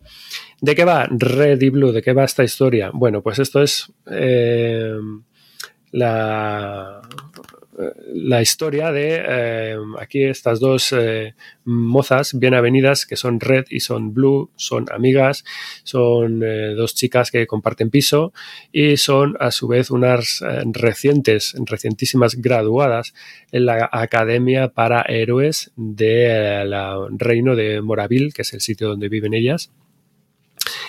¿De qué va Ready Blue? ¿De qué va esta historia? Bueno, pues esto es eh, la la historia de eh, aquí estas dos eh, mozas bien avenidas que son Red y son Blue, son amigas, son eh, dos chicas que comparten piso y son a su vez unas recientes, recientísimas graduadas en la Academia para Héroes del Reino de Moravil, que es el sitio donde viven ellas.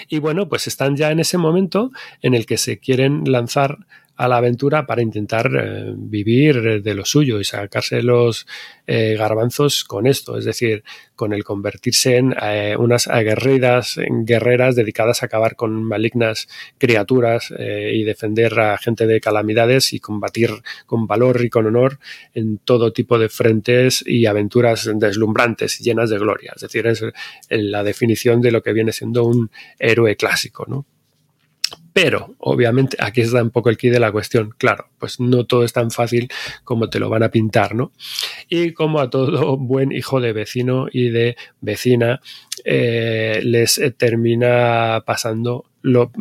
Y bueno, pues están ya en ese momento en el que se quieren lanzar a la aventura para intentar eh, vivir de lo suyo y sacarse los eh, garbanzos con esto, es decir, con el convertirse en eh, unas aguerridas guerreras dedicadas a acabar con malignas criaturas y defender a gente de calamidades y combatir con valor y con honor en todo tipo de frentes y aventuras deslumbrantes y llenas de gloria. Es decir, es la definición de lo que viene siendo un héroe clásico, ¿no? Pero, obviamente, aquí está un poco el key de la cuestión. Claro, pues no todo es tan fácil como te lo van a pintar, ¿no? Y como a todo buen hijo de vecino y de vecina, eh, les termina pasando lo,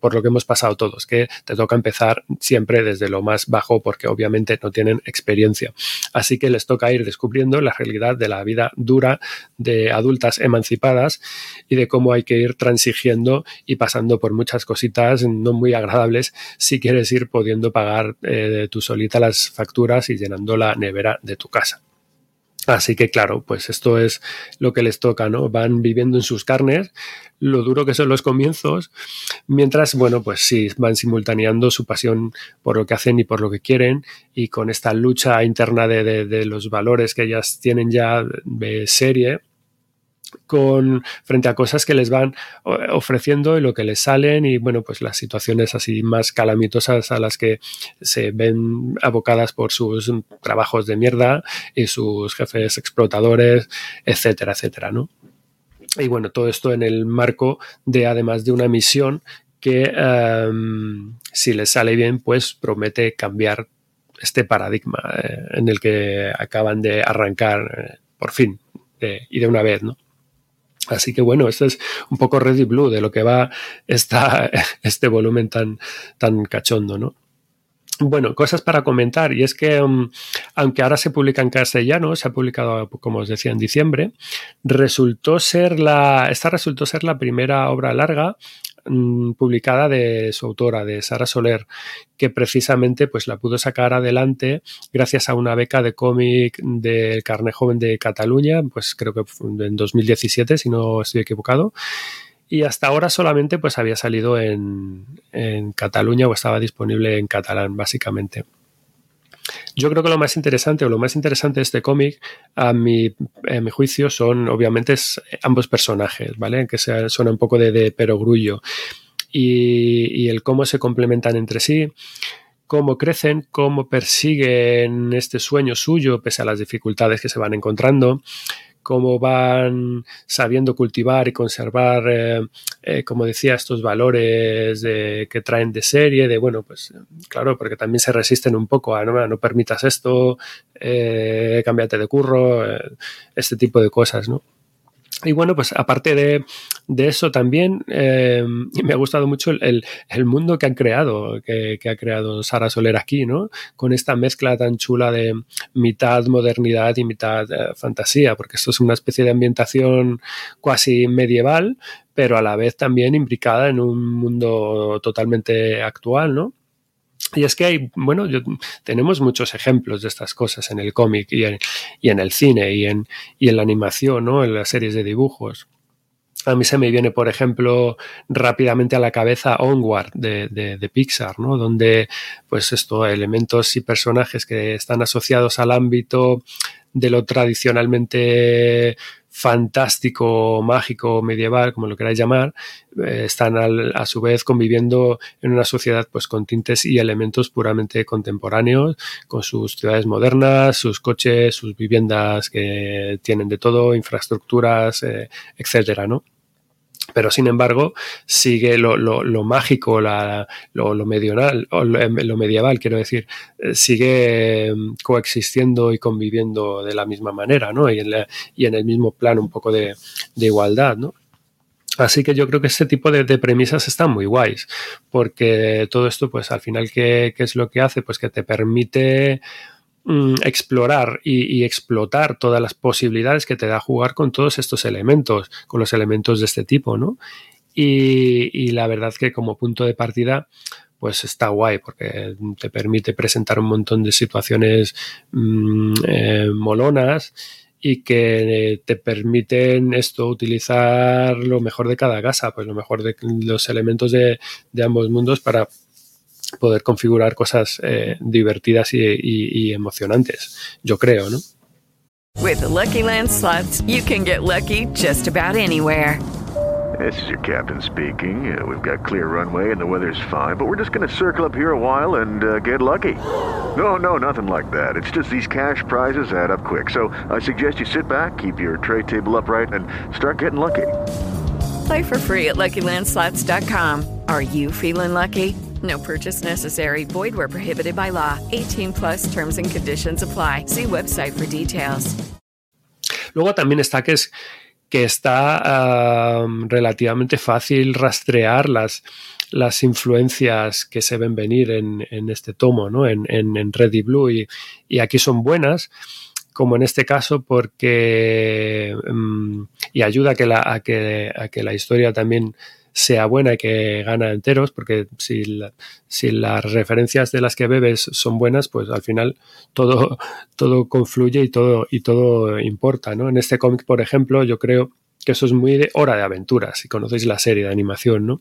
por lo que hemos pasado todos, que te toca empezar siempre desde lo más bajo porque obviamente no tienen experiencia. Así que les toca ir descubriendo la realidad de la vida dura de adultas emancipadas y de cómo hay que ir transigiendo y pasando por muchas cositas no muy agradables si quieres ir pudiendo pagar eh, tú solita las facturas y llenando la nevera de tu casa. Así que claro, pues esto es lo que les toca, ¿no? Van viviendo en sus carnes lo duro que son los comienzos, mientras, bueno, pues sí, van simultaneando su pasión por lo que hacen y por lo que quieren y con esta lucha interna de, de los valores que ellas tienen ya de serie, con frente a cosas que les van ofreciendo y lo que les salen y bueno pues las situaciones así más calamitosas a las que se ven abocadas por sus trabajos de mierda y sus jefes explotadores etcétera etcétera no y bueno todo esto en el marco de además de una misión que em, si les sale bien pues promete cambiar este paradigma eh, en el que acaban de arrancar eh, por fin y de una vez no Así que bueno, esto es un poco Ready Blue de lo que va este volumen tan, tan cachondo, ¿no? Bueno, cosas para comentar, y es que um, aunque ahora se publica en castellano, se ha publicado, como os decía, en diciembre, resultó ser la, esta resultó ser la primera obra larga Mm, publicada de su autora, de Sara Soler, que precisamente pues la pudo sacar adelante gracias a una beca de cómic del Carne Joven de Cataluña, pues creo que en 2017, si no estoy equivocado. Y hasta ahora solamente pues había salido en, en Cataluña o estaba disponible en catalán, básicamente. Yo creo que lo más interesante o lo más interesante de este cómic, a mi, juicio, son obviamente ambos personajes, ¿vale? Que son un poco de, perogrullo. Y el cómo se complementan entre sí cómo crecen, cómo persiguen este sueño suyo pese a las dificultades que se van encontrando, cómo van sabiendo cultivar y conservar, eh, eh, como decía, estos valores que traen de serie, de bueno, pues claro, porque también se resisten un poco a no, no permitas esto, eh, cámbiate de curro, este tipo de cosas, ¿no? Y bueno, pues aparte de, eso también eh, me ha gustado mucho el, mundo que han creado, que, ha creado Sara Soler aquí, ¿no? Con esta mezcla tan chula de mitad modernidad y mitad eh, fantasía, porque esto es una especie de ambientación casi medieval, pero a la vez también imbricada en un mundo totalmente actual, ¿no? Y es que hay, bueno, tenemos muchos ejemplos de estas cosas en el cómic y en, el cine y en, y en la animación, ¿no? En las series de dibujos. A mí se me viene, por ejemplo, rápidamente a la cabeza Onward de, de, Pixar, ¿no? Donde, pues esto, elementos y personajes que están asociados al ámbito de lo tradicionalmente fantástico, mágico, medieval, como lo queráis llamar, eh, están a su vez conviviendo en una sociedad pues con tintes y elementos puramente contemporáneos, con sus ciudades modernas, sus coches, sus viviendas que tienen de todo, infraestructuras, eh, etcétera, ¿no? Pero sin embargo sigue lo, mágico, lo, medieval, lo, medieval, quiero decir, eh, sigue mm, coexistiendo y conviviendo de la misma manera, ¿no? Y en, y en el mismo plano un poco de, igualdad, ¿no? Así que yo creo que este tipo de, de, premisas están muy guays, porque todo esto, pues al final, ¿qué, ¿qué, es lo que hace? Pues que te permite Mm, explorar y, explotar todas las posibilidades que te da jugar con todos estos elementos, con los elementos de este tipo, ¿no? Y, la verdad que como punto de partida, pues está guay porque te permite presentar un montón de situaciones mm, eh, molonas y que te permiten esto utilizar lo mejor de cada casa, pues lo mejor de los elementos de, de ambos mundos para poder configurar cosas eh, divertidas y, y, y, emocionantes, yo creo, ¿no? With the Lucky Land slots, you can get lucky just about anywhere. This is your captain speaking. Uh, we've got clear runway and the weather's fine, but we're just going to circle up here a while and uh, get lucky. No, no, nothing like that. It's just these cash prizes add up quick. So I suggest you sit back, keep your tray table upright, and start getting lucky. Play for free at LuckyLandSlots.com. Are you feeling lucky? No purchase necessary. Void where prohibited by law. 18 plus terms and conditions apply. See website for details. Luego también está que es que está um, relativamente fácil rastrear las, las influencias que se ven venir en, en este tomo, ¿no? En, en, en, Red y Blue. Y, y, aquí son buenas, como en este caso, porque. Um, y ayuda a que, la, a, que, a que la historia también sea buena y que gana enteros, porque si, las referencias de las que bebes son buenas, pues al final todo, todo confluye y todo, y todo importa. ¿no? En este cómic, por ejemplo, yo creo que eso es muy de hora de aventuras, si conocéis la serie de animación, ¿no?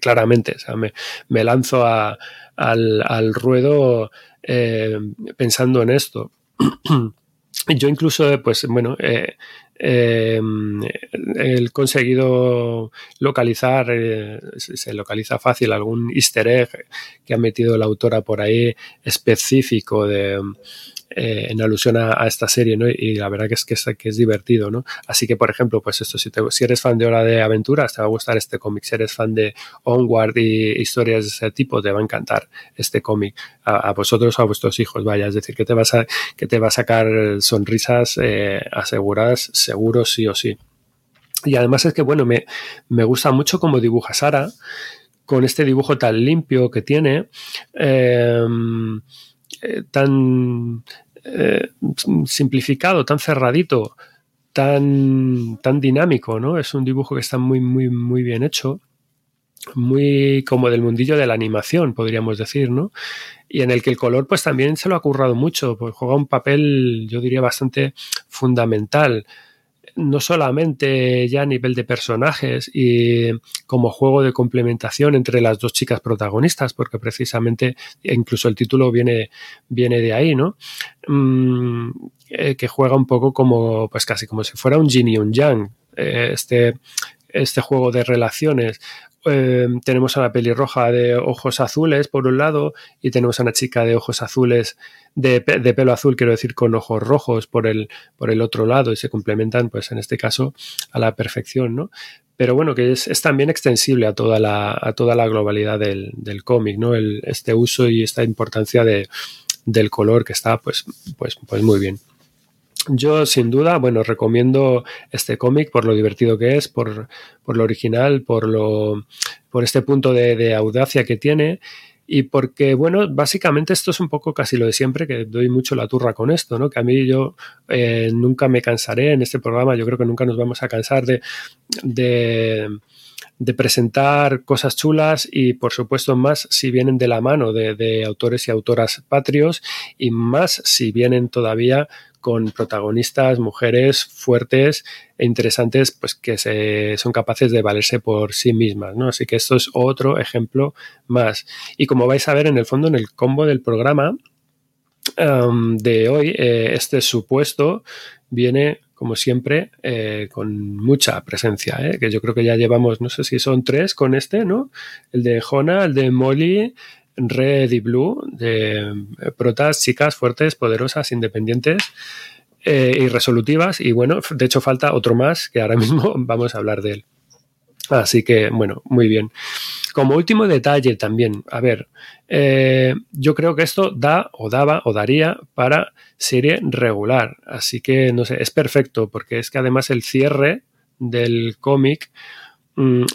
claramente, o sea, me, me lanzo al, al, ruedo eh, pensando en esto. Yo incluso, pues bueno, eh, eh, he conseguido localizar, eh, se localiza fácil algún easter egg que ha metido la autora por ahí específico de, eh, en alusión a, esta serie, ¿no? Y la verdad que es, que es, divertido, ¿no? Así que, por ejemplo, pues esto, si, si eres fan de Hora de Aventuras, te va a gustar este cómic. Si eres fan de Onward y historias de ese tipo, te va a encantar este cómic. A, vosotros o a vuestros hijos, vaya. Es decir, que te, vas a, que te va a sacar sonrisas eh, aseguradas, seguro sí o sí. Y además es que, bueno, me, me gusta mucho cómo dibuja Sara, con este dibujo tan limpio que tiene. Eh, tan eh, simplificado, tan cerradito, tan, tan dinámico, ¿no? Es un dibujo que está muy, muy, muy bien hecho, muy como del mundillo de la animación, podríamos decir, ¿no? Y en el que el color, pues también se lo ha currado mucho, pues juega un papel, yo diría, bastante fundamental no solamente ya a nivel de personajes y como juego de complementación entre las dos chicas protagonistas, porque precisamente incluso el título viene, viene de ahí, ¿no? Mm, eh, que juega un poco como, pues casi como si fuera un yin y un yang. Eh, este, este juego de relaciones eh, tenemos a la pelirroja de ojos azules por un lado y tenemos a una chica de ojos azules, de, pelo azul, quiero decir, con ojos rojos por el, por el otro lado y se complementan, pues en este caso, a la perfección, ¿no? Pero bueno, que es, también extensible a toda la, a toda la globalidad del, cómic, ¿no? El, este uso y esta importancia de, del color que está, pues, pues, pues muy bien. Yo, sin duda, bueno, recomiendo este cómic por lo divertido que es, por, lo original, por, lo, por este punto de, audacia que tiene y porque, bueno, básicamente esto es un poco casi lo de siempre, que doy mucho la turra con esto, ¿no? Que a mí yo eh, nunca me cansaré en este programa, yo creo que nunca nos vamos a cansar de, de de presentar cosas chulas y por supuesto más si vienen de la mano de, autores y autoras patrios y más si vienen todavía con protagonistas, mujeres fuertes e interesantes, pues que se, son capaces de valerse por sí mismas, ¿no? Así que esto es otro ejemplo más. Y como vais a ver en el fondo, en el combo del programa de hoy, eh, este supuesto viene como siempre, eh, con mucha presencia, ¿eh? que yo creo que ya llevamos, no sé si son tres con este, ¿no? El de Jona, el de Molly, Red y Blue, de eh, protas, chicas fuertes, poderosas, independientes y resolutivas. Y bueno, de hecho falta otro más que ahora mismo vamos a hablar de él. Así que, bueno, muy bien. Como último detalle también, a ver, eh, yo creo que esto da o daba o daría para serie regular. Así que, no sé, es perfecto porque es que además el cierre del cómic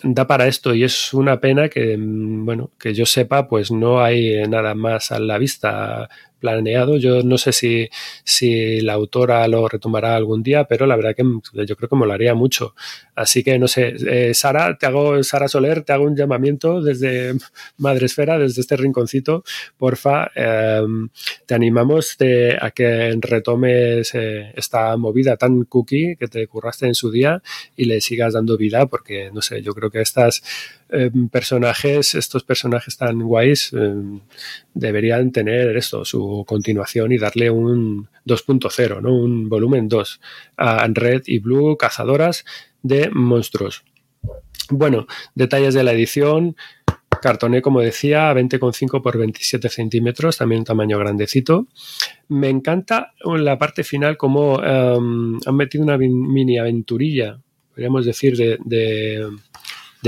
da para esto y es una pena que, mm, bueno, que yo sepa, pues no hay nada más a la vista planeado. Yo no sé si, si la autora lo retomará algún día, pero la verdad que yo creo que molaría mucho. Así que no sé, eh, Sara, te hago, Sara Soler, te hago un llamamiento desde Madresfera, desde este rinconcito. Porfa, em, te animamos a que retomes eh, esta movida tan cookie que te curraste en su día y le sigas dando vida, porque no sé, yo creo que estas em, personajes, estos personajes tan guays, em, deberían tener esto, su continuación y darle un 2.0, ¿no? Un volumen 2 a Red y Blue, cazadoras de monstruos. Bueno, detalles de la edición. Cartoné, como decía, 20,5 por 27 centímetros, también un tamaño grandecito. Me encanta la parte final como em, han metido una mini aventurilla, podríamos decir, de, de,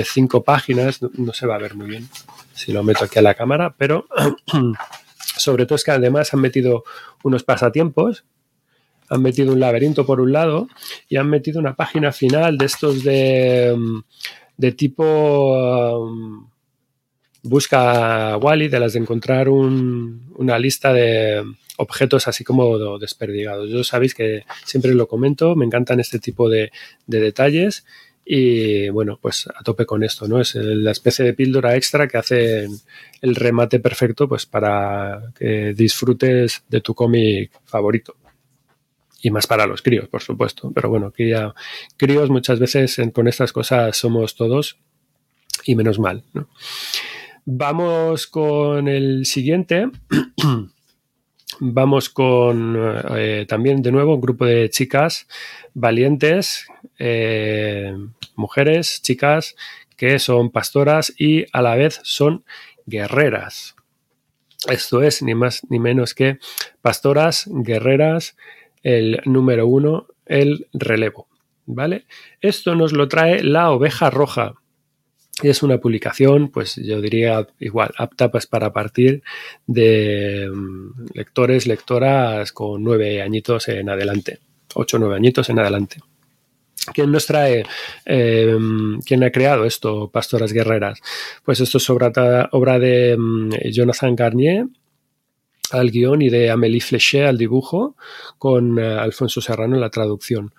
cinco páginas. No, se va a ver muy bien si lo meto aquí a la cámara, pero sobre todo es que además han metido unos pasatiempos han metido un laberinto por un lado y han metido una página final de estos de, mm, de tipo um, busca Wally, de las de encontrar una lista de objetos así como desperdigados. Yo sabéis que siempre lo comento, me encantan este tipo de, de detalles y bueno, pues a tope con esto, ¿no? Es la especie de píldora extra que hace el remate perfecto pues para que disfrutes de tu cómic favorito y más para los críos, por supuesto. Pero bueno, ya críos muchas veces con estas cosas somos todos y menos mal. Vamos con el siguiente. Vamos con eh, también de nuevo un grupo de chicas valientes, eh, mujeres, chicas que son pastoras y a la vez son guerreras. Esto es ni más ni menos que pastoras, guerreras, el número uno, el relevo. ¿Vale? Esto nos lo trae la oveja roja. Es una publicación, pues yo diría igual, apta pues para partir de mm, lectores, lectoras con nueve añitos en adelante, ocho o nueve añitos en adelante. ¿Quién nos trae? Eh, ¿Quién ha creado esto, Pastoras Guerreras? Pues esto es obra, de mm, Jonathan Garnier, al guion y de Amélie Flechet al dibujo, con eh, Alfonso Serrano en la traducción.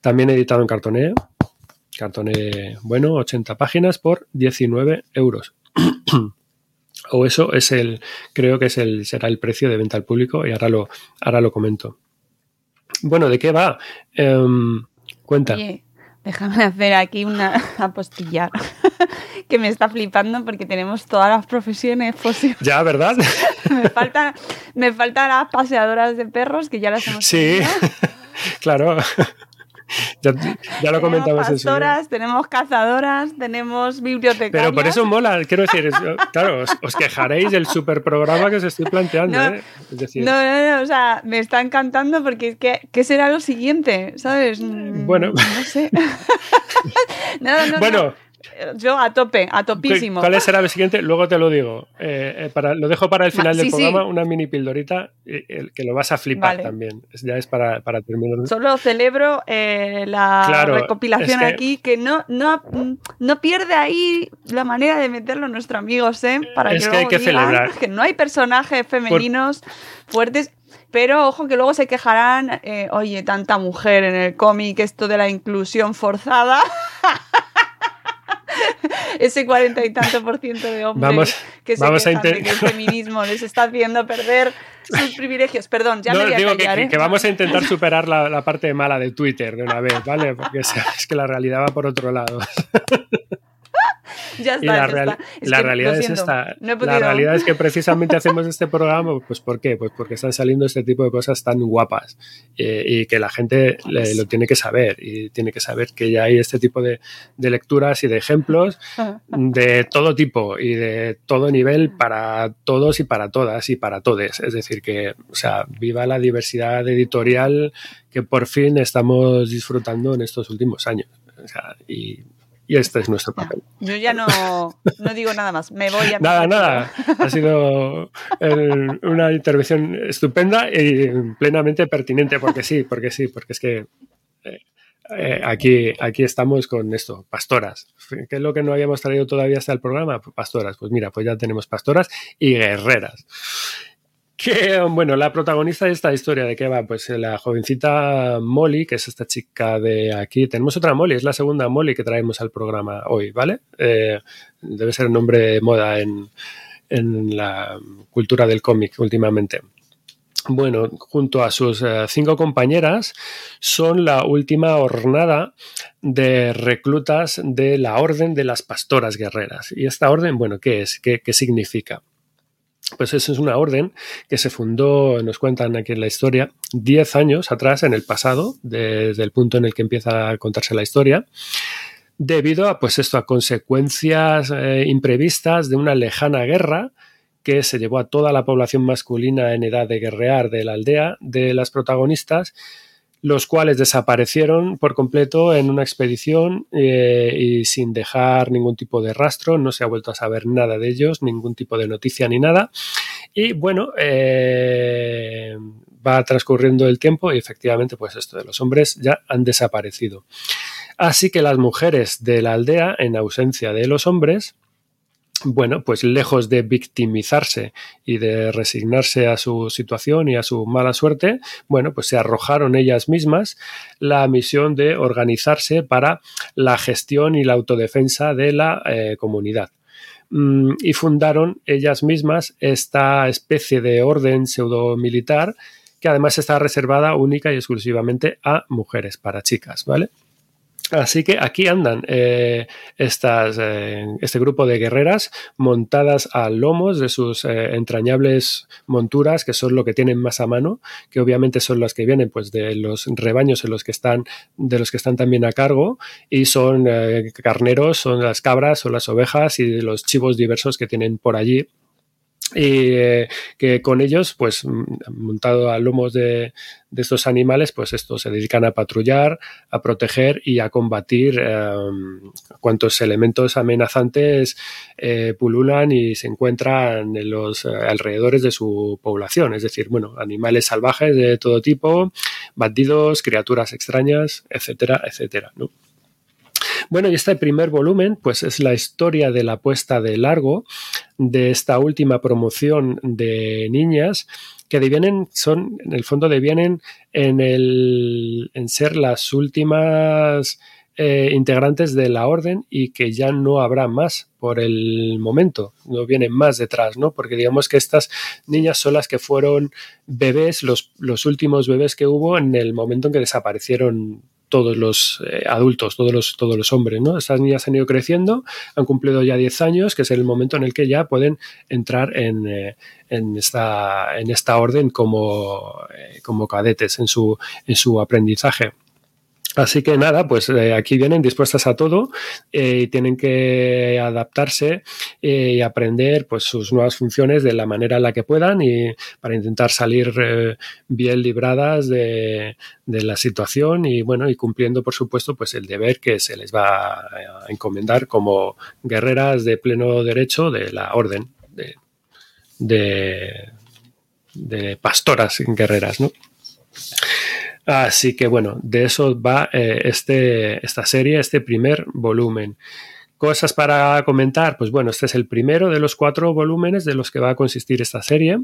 También editado en cartoné, cartoné bueno, 80 páginas por 19 euros. o eso es el, creo que es el, será el precio de venta al público y ahora lo, ahora lo comento. Bueno, ¿de qué va? Em, cuenta. Déjame hacer aquí una apostillar que me está flipando porque tenemos todas las profesiones posibles. Ya, ¿verdad? me, faltan, me faltan las paseadoras de perros que ya las hemos Sí, claro. Ya, lo comentamos tenemos pastoras, tenemos cazadoras, tenemos bibliotecarias. Pero por eso mola, quiero decir, claro, os, quejaréis del super programa que os estoy planteando. No, ¿eh? no, no, o sea, me está encantando porque es que, ¿qué será lo siguiente? ¿Sabes? Bueno. No sé. no, no, bueno. Yo a tope, a topísimo. ¿Cuál será el siguiente? Luego te lo digo. Eh, eh, para, lo dejo para el final del programa, una mini pildorita que lo vas a flipar también. Ya es para, terminar. Solo celebro eh, la recopilación aquí, que no, no, no pierde ahí la manera de meterlo nuestro amigo Sem para que, hay que celebrar. que no hay personajes femeninos fuertes. Pero ojo que luego se quejarán, oye, tanta mujer en el cómic, esto de la inclusión forzada. ese cuarenta y tanto por ciento de hombres Vamos- que se vamos a de que el feminismo les está haciendo perder sus privilegios. Perdón, ya No, me voy a digo que, callar, que- ¿eh? que vamos a intentar superar la, la parte mala de Twitter de una vez, ¿vale? Porque es que la realidad va por otro lado. Ya está, y la, ya real- está. Es la que, realidad es esta. no la realidad es que precisamente hacemos este programa, pues ¿por qué? Pues porque están saliendo este tipo de cosas tan guapas eh, y que la gente le- lo tiene que saber y tiene que saber que ya hay este tipo de, de lecturas y de ejemplos de todo tipo y de todo nivel para todos y para todas y para todes. Es decir, que, o sea, viva la diversidad editorial que por fin estamos disfrutando en estos últimos años. O sea, y, y este es nuestro papel. Yo ya no, no digo nada más. Me voy a Nada, nada. Ha sido una intervención estupenda y plenamente pertinente, porque sí, porque sí, porque es que eh, eh, aquí, aquí estamos con esto, pastoras. ¿Qué es lo que no habíamos traído todavía hasta el programa? Pastoras. Pues mira, pues ya tenemos pastoras y guerreras. Que, bueno, la protagonista de esta historia, ¿de qué va? Pues la jovencita Molly, que es esta chica de aquí. Tenemos otra Molly, es la segunda Molly que traemos al programa hoy, ¿vale? Eh, debe ser nombre de moda en, en la cultura del cómic últimamente. Bueno, junto a sus eh, cinco compañeras, son la última hornada de reclutas de la Orden de las Pastoras Guerreras. ¿Y esta orden, bueno, qué es? ¿Qué, qué significa? Pues eso es una orden que se fundó, nos cuentan aquí en la historia, 10 años atrás, en el pasado, desde el punto en el que empieza a contarse la historia, debido a, pues esto, a consecuencias eh, imprevistas de una lejana guerra que se llevó a toda la población masculina en edad de guerrear de la aldea de las protagonistas, los cuales desaparecieron por completo en una expedición eh, y sin dejar ningún tipo de rastro, no se ha vuelto a saber nada de ellos, ningún tipo de noticia ni nada. Y bueno, eh, va transcurriendo el tiempo y efectivamente, pues esto de los hombres ya han desaparecido. Así que las mujeres de la aldea, en ausencia de los hombres, bueno, pues lejos de victimizarse y de resignarse a su situación y a su mala suerte, bueno, pues se arrojaron ellas mismas la misión de organizarse para la gestión y la autodefensa de la eh, comunidad. Mm, y fundaron ellas mismas esta especie de orden pseudo-militar que además está reservada única y exclusivamente a mujeres, para chicas, ¿vale? Así que aquí andan eh, estas, eh, este grupo de guerreras montadas a lomos de sus eh, entrañables monturas, que son lo que tienen más a mano, que obviamente son las que vienen pues, de los rebaños en los que están, de los que están también a cargo, y son carneros, son las cabras, son las ovejas y los chivos diversos que tienen por allí y eh, que con ellos, pues montado a lomos de, de, estos animales, pues estos se dedican a patrullar, a proteger y a combatir eh, cuantos elementos amenazantes eh, pululan y se encuentran en los alrededores de su población, es decir, bueno, animales salvajes de todo tipo, bandidos, criaturas extrañas, etcétera, etcétera, ¿no? Bueno, y este primer volumen, pues es la historia de la puesta de largo de esta última promoción de niñas que devienen, son, en el fondo devienen en, el, en ser las últimas eh, integrantes de la orden y que ya no habrá más por el momento, no vienen más detrás, ¿no? Porque digamos que estas niñas son las que fueron bebés, los, los últimos bebés que hubo en el momento en que desaparecieron todos los eh, adultos, todos los, todos los hombres, ¿no? Estas niñas han ido creciendo, han cumplido ya 10 años, que es el momento en el que ya pueden entrar en, eh, en, esta, en esta orden como, eh, como cadetes en su, en su aprendizaje. Así que nada, pues eh, aquí vienen dispuestas a todo eh, y tienen que adaptarse eh, y aprender pues sus nuevas funciones de la manera en la que puedan y para intentar salir bien libradas de, de, la situación y bueno y cumpliendo por supuesto pues el deber que se les va a encomendar como guerreras de pleno derecho de la orden de, de, de pastoras guerreras, ¿no? Así que bueno, de eso va eh, este, esta serie, este primer volumen. Cosas para comentar, pues bueno, este es el primero de los cuatro volúmenes de los que va a consistir esta serie,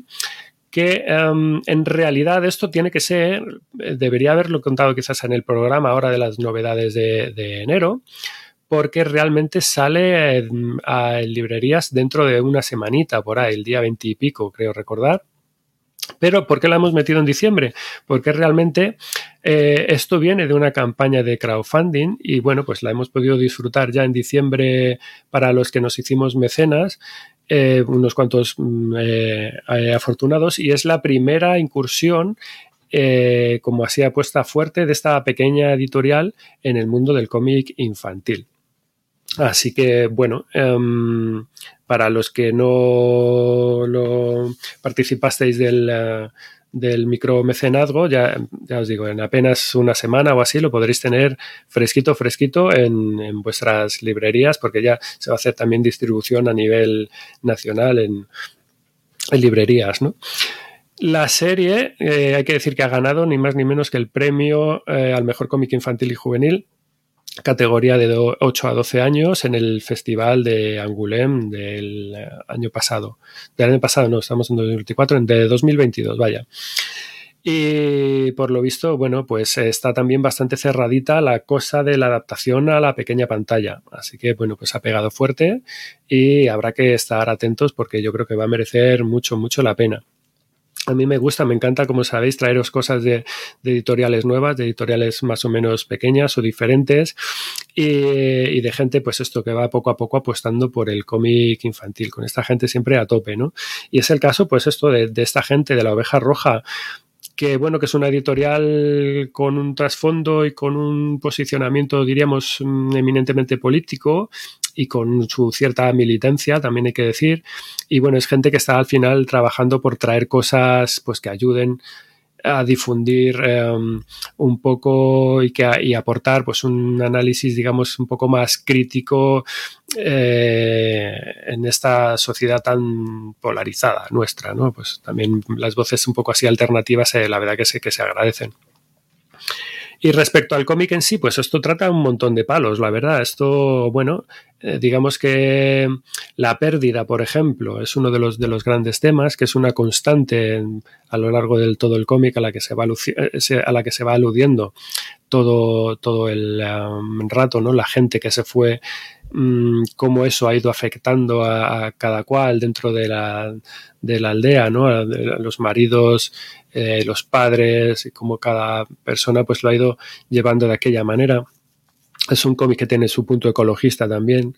que um, en realidad esto tiene que ser, debería haberlo contado quizás en el programa ahora de las novedades de, de enero, porque realmente sale a librerías dentro de una semanita por ahí, el día 20 y pico, creo recordar. Pero ¿por qué la hemos metido en diciembre? Porque realmente eh, esto viene de una campaña de crowdfunding y bueno, pues la hemos podido disfrutar ya en diciembre para los que nos hicimos mecenas. Eh, unos cuantos mm, eh, afortunados y es la primera incursión como así apuesta fuerte de esta pequeña editorial en el mundo del cómic infantil. Así que, bueno, em, para los que no lo participasteis del, uh, del ya, ya os digo, en apenas una semana o así lo podréis tener fresquito, fresquito en, vuestras librerías, porque ya se va a hacer también distribución a nivel nacional en, librerías, ¿no? La serie, eh, hay que decir que ha ganado ni más ni menos que el premio eh, al mejor cómic infantil y juvenil categoría de 8 a 12 años en el festival de Angoulême del eh, año pasado. Del año pasado, no, estamos en 2024, de 2022, vaya. Y por lo visto, bueno, pues está también bastante cerradita la cosa de la adaptación a la pequeña pantalla. Así que, bueno, pues ha pegado fuerte y habrá que estar atentos porque yo creo que va a merecer mucho, mucho la pena. A mí me gusta, me encanta, como sabéis, traeros cosas de, editoriales nuevas, de editoriales más o menos pequeñas o diferentes y, de gente, pues esto que va poco a poco apostando por el cómic infantil, con esta gente siempre a tope, ¿no? Y es el caso, pues esto de, de esta gente de la oveja roja, que bueno, que es una editorial con un trasfondo y con un posicionamiento, diríamos, mm, eminentemente político y con su cierta militancia, también hay que decir. Y bueno, es gente que está al final trabajando por traer cosas pues que ayuden a difundir em, un poco y, que, y aportar pues un análisis digamos un poco más crítico eh, en esta sociedad tan polarizada nuestra no pues también las voces un poco así alternativas eh, la verdad que sé que se agradecen y respecto al cómic en sí, pues esto trata un montón de palos, la verdad. Esto, bueno, eh, digamos que la pérdida, por ejemplo, es uno de los, de los grandes temas, que es una constante a lo largo del todo el cómic a la que se va, eh, a la que se va aludiendo todo, todo el um, rato, ¿no? La gente que se fue mm, cómo eso ha ido afectando a, cada cual dentro de la, de la aldea, ¿no? los maridos eh, los padres y cómo cada persona pues lo ha ido llevando de aquella manera. Es un cómic que tiene su punto ecologista también.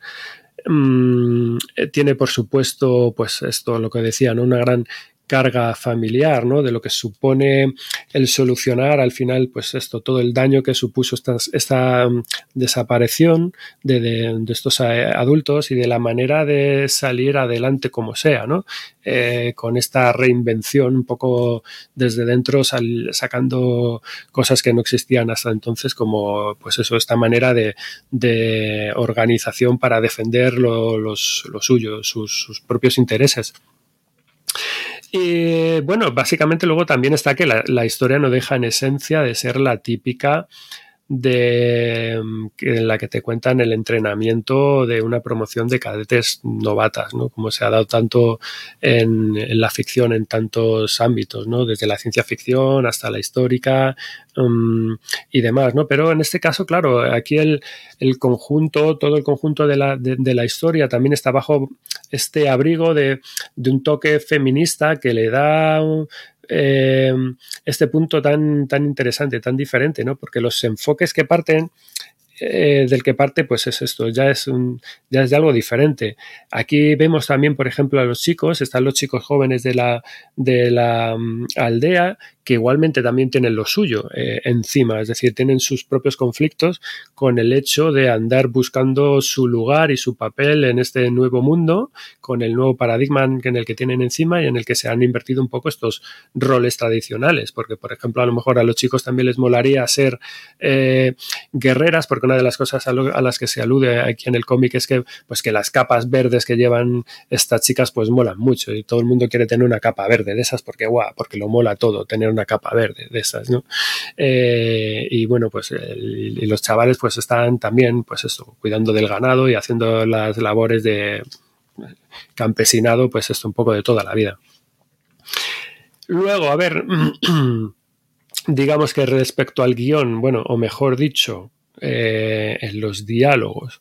Mm, eh, tiene, por supuesto, pues esto, lo que decía, ¿no? Una gran carga familiar, ¿no? De lo que supone el solucionar al final, pues esto, todo el daño que supuso esta, mm, desaparición de, estos eh, adultos y de la manera de salir adelante como sea, ¿no? Eh, con esta reinvención un poco desde dentro sacando cosas que no existían hasta entonces como pues eso, esta manera de, organización para defender lo, los, suyo, sus propios intereses. Y bueno, básicamente luego también está que la, historia no deja en esencia de ser la típica de mm, en la que te cuentan el entrenamiento de una promoción de cadetes novatas, ¿no? Como se ha dado tanto en, la ficción en tantos ámbitos, ¿no? Desde la ciencia ficción hasta la histórica mm, y demás, ¿no? Pero en este caso, claro, aquí el, conjunto, todo el conjunto de la, de la, historia también está bajo este abrigo de, de un toque feminista que le da eh, este punto tan, tan interesante, tan diferente, ¿no? Porque los enfoques que parten eh, del que parte, pues es esto, ya es, un, ya es de algo diferente. Aquí vemos también, por ejemplo, a los chicos, están los chicos jóvenes de la, de la mm, aldea que igualmente también tienen lo suyo eh, encima, es decir, tienen sus propios conflictos con el hecho de andar buscando su lugar y su papel en este nuevo mundo, con el nuevo paradigma en el que tienen encima y en el que se han invertido un poco estos roles tradicionales, porque por ejemplo a lo mejor a los chicos también les molaría ser eh, guerreras, porque una de las cosas a, las que se alude aquí en el cómic es que pues que las capas verdes que llevan estas chicas pues molan mucho. Y todo el mundo quiere tener una capa verde de esas porque guau, porque lo mola todo tener una capa verde de esas, ¿no? Eh, y bueno, pues los chavales pues están también, pues esto, cuidando del ganado y haciendo las labores de campesinado, pues esto un poco de toda la vida. Luego, a ver, digamos que respecto al guion, bueno, o mejor dicho, eh, en los diálogos.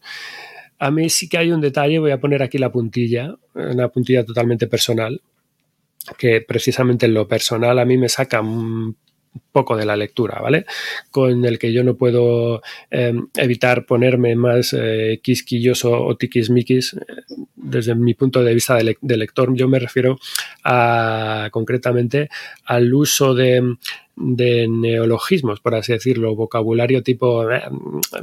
A mí sí que hay un detalle, voy a poner aquí la puntilla, una puntilla totalmente personal, que precisamente en lo personal a mí me saca un poco de la lectura, ¿vale? Con el que yo no puedo eh, evitar ponerme más eh, quisquilloso o tiquismiquis eh, desde mi punto de vista de, le de, lector. Yo me refiero a, concretamente al uso de, neologismos, por así decirlo, vocabulario tipo eh,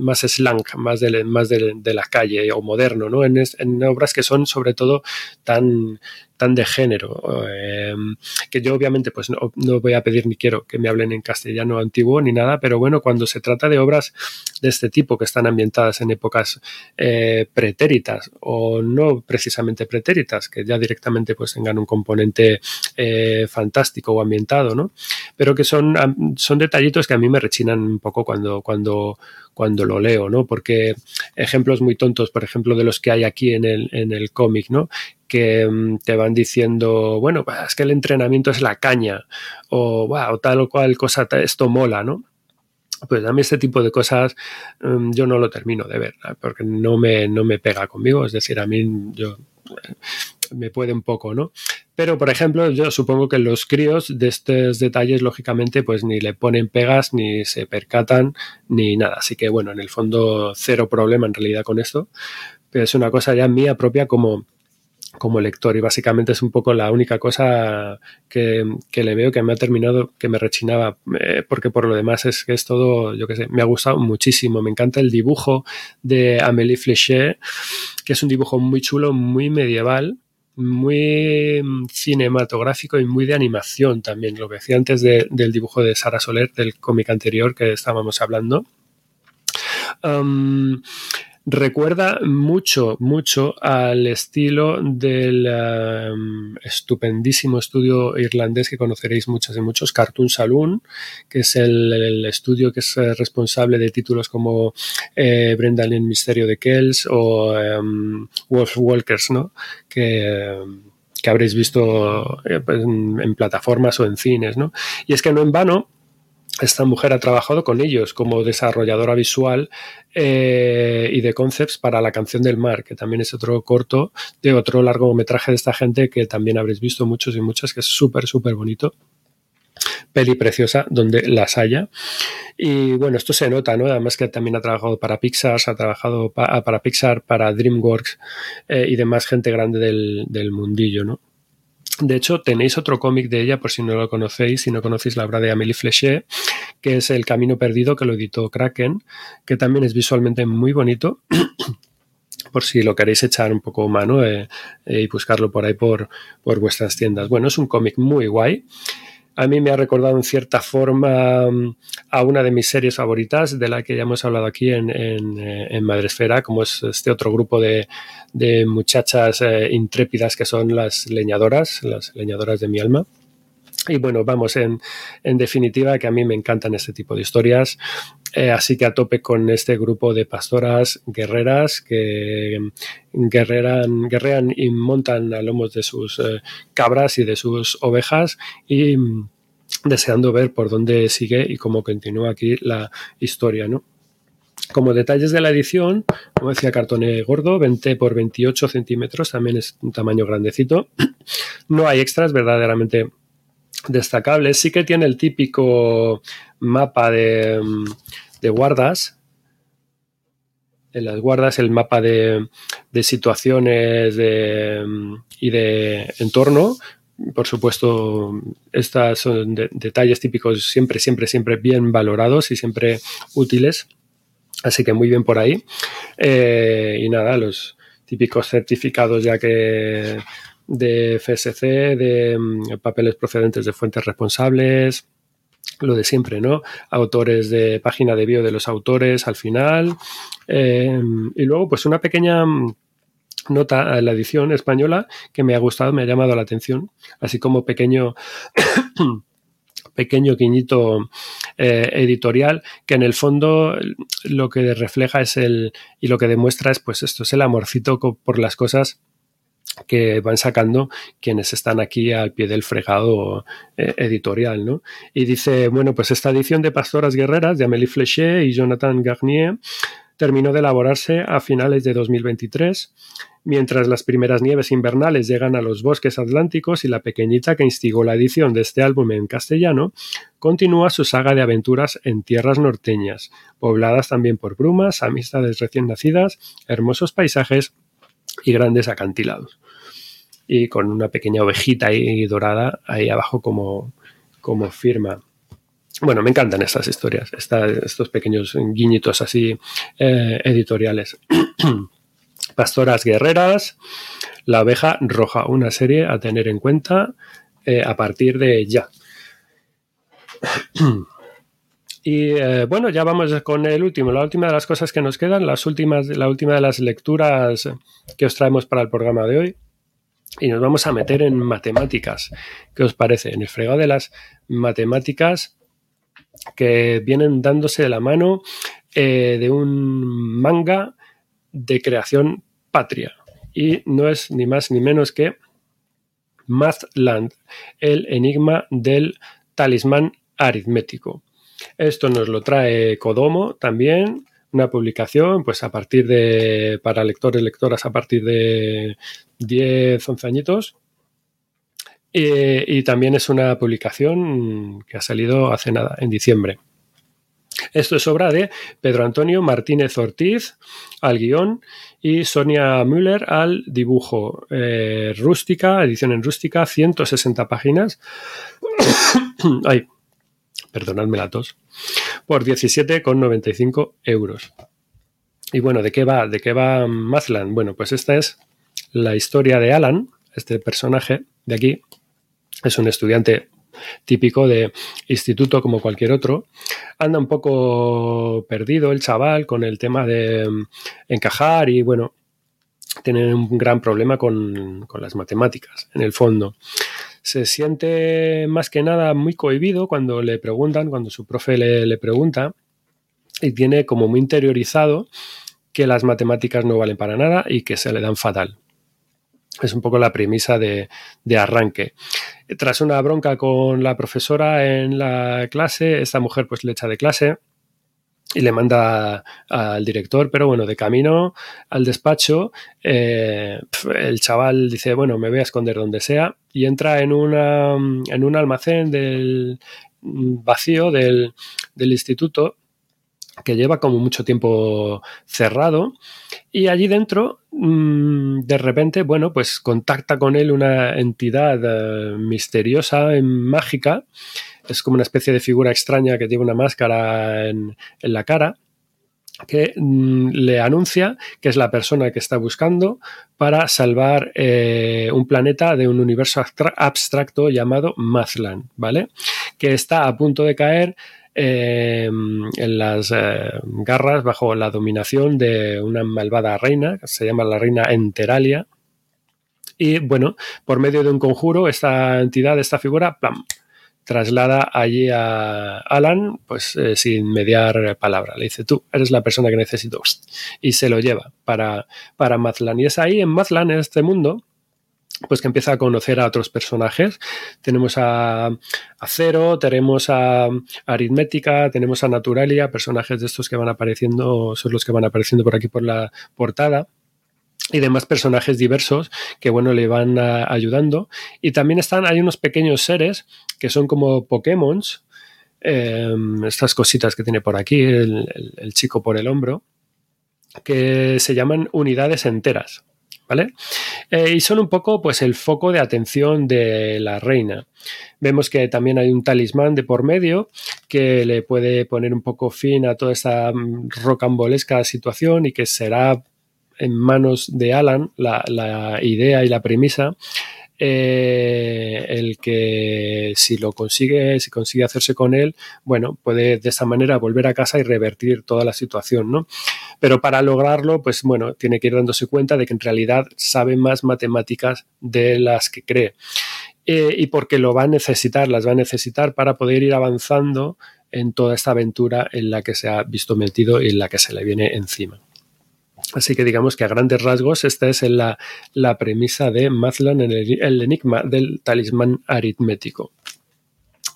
más slang, más, de, más de, de, la calle o moderno, ¿no? En, obras que son sobre todo tan, tan de género, eh, que yo obviamente pues no, no, voy a pedir ni quiero que me hablen en castellano antiguo ni nada, pero bueno, cuando se trata de obras de este tipo que están ambientadas en épocas eh, pretéritas o no precisamente pretéritas, que ya directamente pues tengan un componente eh, fantástico o ambientado, ¿no? Pero que son son, detallitos que a mí me rechinan un poco cuando, cuando, cuando lo leo, ¿no? Porque ejemplos muy tontos, por ejemplo, de los que hay aquí en el, en el cómic, ¿no? Que um, te van diciendo, bueno, es que el entrenamiento es la caña, o tal o cual cosa, esto mola, ¿no? Pues a mí este tipo de cosas um, yo no lo termino de ver, porque no me, no me pega conmigo, es decir, a mí yo me puede un poco, ¿no? Pero, por ejemplo, yo supongo que los críos de estos detalles, lógicamente, pues ni le ponen pegas, ni se percatan, ni nada. Así que, bueno, en el fondo, cero problema en realidad con esto. Pero es una cosa ya mía propia como, como lector y básicamente es un poco la única cosa que, que le veo que me ha terminado, que me rechinaba, eh, porque por lo demás es que es todo, yo qué sé, me ha gustado muchísimo. Me encanta el dibujo de Amélie Fléchet, que es un dibujo muy chulo, muy medieval muy cinematográfico y muy de animación también, lo que decía antes de, del dibujo de Sara Soler, del cómic anterior que estábamos hablando. Recuerda mucho, mucho al estilo del um, estupendísimo estudio irlandés que conoceréis muchos y muchos, Cartoon Saloon, que es el, estudio que es eh, responsable de títulos como eh, Brendan el Misterio de Kells o um, Wolf Walkers, ¿no? Que, que habréis visto eh, pues, en, en, plataformas o en cines, ¿no? Y es que no en vano esta mujer ha trabajado con ellos como desarrolladora visual eh, y de concepts para La canción del mar, que también es otro corto de otro largometraje de esta gente que también habréis visto muchos y muchas, que es súper, súper bonito. Peli preciosa donde las haya. Y bueno, esto se nota, ¿no? Además que también ha trabajado para Pixar, ha trabajado pa para Pixar, para DreamWorks eh, y demás gente grande del, del mundillo, ¿no? De hecho, tenéis otro cómic de ella, por si no lo conocéis, si no conocéis la obra de Amélie Fléchet, que es El Camino Perdido, que lo editó Kraken, que también es visualmente muy bonito. por si lo queréis echar un poco mano eh, eh, y buscarlo por ahí por, por vuestras tiendas. Bueno, es un cómic muy guay a mí me ha recordado en cierta forma mm, a una de mis series favoritas, de la que ya hemos hablado aquí en, en, eh, Madresfera, como es este otro grupo de, de muchachas eh, intrépidas que son las leñadoras, las leñadoras de mi alma. Y bueno, vamos, en, en, definitiva, que a mí me encantan este tipo de historias. Eh, así que a tope con este grupo de pastoras guerreras que guerreran, guerrean y montan a lomos de sus eh, cabras y de sus ovejas y mm, deseando ver por dónde sigue y cómo continúa aquí la historia, ¿no? Como detalles de la edición, como decía, cartoné gordo, 20 por 28 centímetros, también es un tamaño grandecito. No hay extras verdaderamente destacables. Sí que tiene el típico mapa de, de guardas. En las guardas el mapa de, de situaciones de, y de entorno. Por supuesto, estos son de, detalles típicos siempre, siempre, siempre bien valorados y siempre útiles. Así que muy bien por ahí. Eh, y nada, los típicos certificados ya que de FSC, de mm, papeles procedentes de fuentes responsables, lo de siempre, ¿no? Autores de página de bio de los autores al final. Eh, y luego, pues una pequeña mm, nota en la edición española que me ha gustado, me ha llamado la atención, así como pequeño pequeño guiñito eh, editorial que en el fondo lo que refleja es el y lo que demuestra es pues esto es el amorcito por las cosas que van sacando quienes están aquí al pie del fregado eh, editorial, ¿no? Y dice, bueno, pues esta edición de Pastoras Guerreras de Amélie Flechet y Jonathan Garnier terminó de elaborarse a finales de 2023, mientras las primeras nieves invernales llegan a los bosques atlánticos y la pequeñita que instigó la edición de este álbum en castellano continúa su saga de aventuras en tierras norteñas, pobladas también por brumas, amistades recién nacidas, hermosos paisajes y grandes acantilados y con una pequeña ovejita ahí dorada ahí abajo como, como firma. Bueno, me encantan estas historias, estos pequeños guiñitos así eh, editoriales. Pastoras Guerreras, La Oveja Roja, una serie a tener en cuenta eh, a partir de ya. Y eh, bueno, ya vamos con el último, la última de las cosas que nos quedan, las últimas, la última de las lecturas que os traemos para el programa de hoy y nos vamos a meter en matemáticas. ¿Qué os parece? En el fregado de las matemáticas que vienen dándose de la mano eh, de un manga de creación patria. Y no es ni más ni menos que Mathland, el enigma del talismán aritmético. Esto nos lo trae Kodomo también, una publicación, pues a partir de, para lectores, lectoras a partir de 10, 11 añitos. y también es una publicación que ha salido hace nada, en diciembre. Esto es obra de Pedro Antonio Martínez Ortiz al guion y Sonia Müller al dibujo. Eh, rústica, edición en rústica, 160 páginas. Ay, perdonadme la tos, por 17,95 euros. Y bueno, ¿de qué va? ¿De qué va Mazland? Bueno, pues esta es la historia de Alan, este personaje de aquí. Es un estudiante típico de instituto como cualquier otro. Anda un poco perdido el chaval con el tema de encajar y bueno, tiene un gran problema con, con las matemáticas en el fondo se siente más que nada muy cohibido cuando le preguntan, cuando su profe le, pregunta, y tiene como muy interiorizado que las matemáticas no valen para nada y que se le dan fatal. Es un poco la premisa de, de, arranque. Tras una bronca con la profesora en la clase, esta mujer pues le echa de clase y le manda al director, pero bueno, de camino al despacho, eh, el chaval dice, bueno, me voy a esconder donde sea, y entra en, una, en un almacén del vacío del, del instituto que lleva como mucho tiempo cerrado y allí dentro mm, de repente bueno pues contacta con él una entidad eh, misteriosa mágica es como una especie de figura extraña que tiene una máscara en, la cara que mm, le anuncia que es la persona que está buscando para salvar eh, un planeta de un universo abstracto llamado Mazlan, ¿vale? Que está a punto de caer eh, en las eh, garras bajo la dominación de una malvada reina, que se llama la reina Enteralia. Y bueno, por medio de un conjuro, esta entidad, esta figura, ¡plam! Traslada allí a Alan, pues eh, sin mediar palabra. Le dice, tú eres la persona que necesito. Y se lo lleva para, para Mazlan. Y es ahí, en Mazlan, en este mundo, pues que empieza a conocer a otros personajes. Tenemos a, a Cero, tenemos a, Aritmética, tenemos a Naturalia, personajes de estos que van apareciendo, son los que van apareciendo por aquí por la portada y demás personajes diversos que bueno le van ayudando y también están hay unos pequeños seres que son como Pokémon em, estas cositas que tiene por aquí el, chico por el hombro que se llaman unidades enteras ¿Vale? Eh, y son un poco pues el foco de atención de la reina. Vemos que también hay un talismán de por medio que le puede poner un poco fin a toda esta mm, rocambolesca situación y que será en manos de Alan la, idea y la premisa eh, el que si lo consigue, si consigue hacerse con él, bueno, puede de esa manera volver a casa y revertir toda la situación, ¿no? Pero para lograrlo, pues bueno, tiene que ir dándose cuenta de que en realidad sabe más matemáticas de las que cree. Eh, y porque lo va a necesitar, las va a necesitar para poder ir avanzando en toda esta aventura en la que se ha visto metido y en la que se le viene encima. Así que digamos que a grandes rasgos esta es la, la premisa de Mazlan en el, el enigma del talismán aritmético.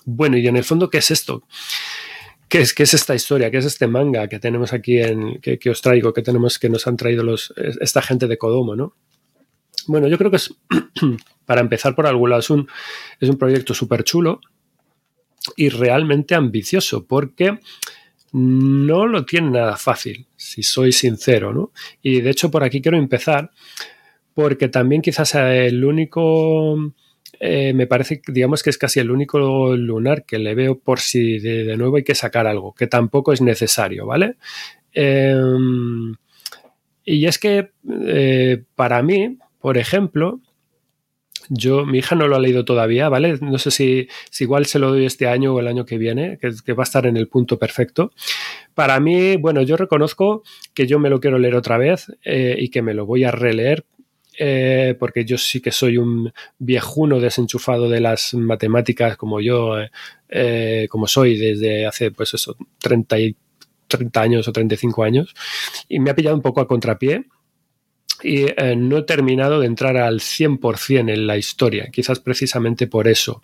Bueno, y en el fondo, ¿qué es esto? ¿Qué es, ¿Qué es, esta historia? ¿Qué es este manga que tenemos aquí en que, que, os traigo, que tenemos, que nos han traído los, esta gente de Kodomo, ¿no? Bueno, yo creo que es, para empezar por algún lado, es un, es un proyecto súper chulo y realmente ambicioso, porque no lo tiene nada fácil, si soy sincero, ¿no? Y de hecho por aquí quiero empezar, porque también quizás el único eh, me parece, digamos que es casi el único lunar que le veo por si de, nuevo hay que sacar algo, que tampoco es necesario, ¿vale? Eh, y es que eh, para mí, por ejemplo, yo, mi hija no lo ha leído todavía, ¿vale? No sé si, si igual se lo doy este año o el año que viene, que, que, va a estar en el punto perfecto. Para mí, bueno, yo reconozco que yo me lo quiero leer otra vez eh, y que me lo voy a releer eh, porque yo sí que soy un viejuno desenchufado de las matemáticas como yo, eh, como soy desde hace, pues eso, 30, y, 30 años o 35 años, y me ha pillado un poco a contrapié y eh, no he terminado de entrar al 100% en la historia, quizás precisamente por eso.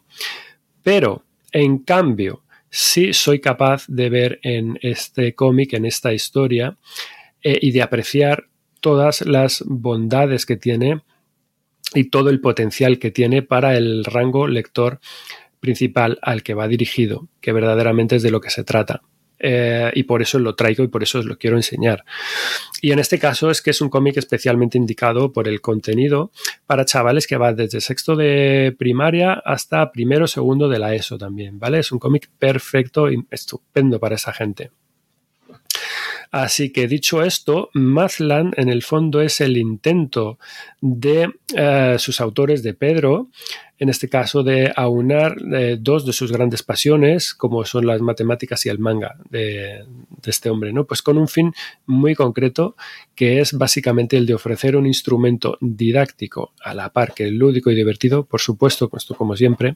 Pero, en cambio, sí soy capaz de ver en este cómic, en esta historia, eh, y de apreciar todas las bondades que tiene y todo el potencial que tiene para el rango lector principal al que va dirigido, que verdaderamente es de lo que se trata. Eh, y por eso lo traigo y por eso os lo quiero enseñar. Y en este caso es que es un cómic especialmente indicado por el contenido para chavales que va desde sexto de primaria hasta primero segundo de la ESO también, ¿vale? Es un cómic perfecto y estupendo para esa gente. Así que dicho esto, Mazlan en el fondo es el intento de eh, sus autores, de Pedro, en este caso de aunar eh, dos de sus grandes pasiones, como son las matemáticas y el manga de, de, este hombre, ¿no? Pues con un fin muy concreto, que es básicamente el de ofrecer un instrumento didáctico a la par que lúdico y divertido, por supuesto, esto como siempre,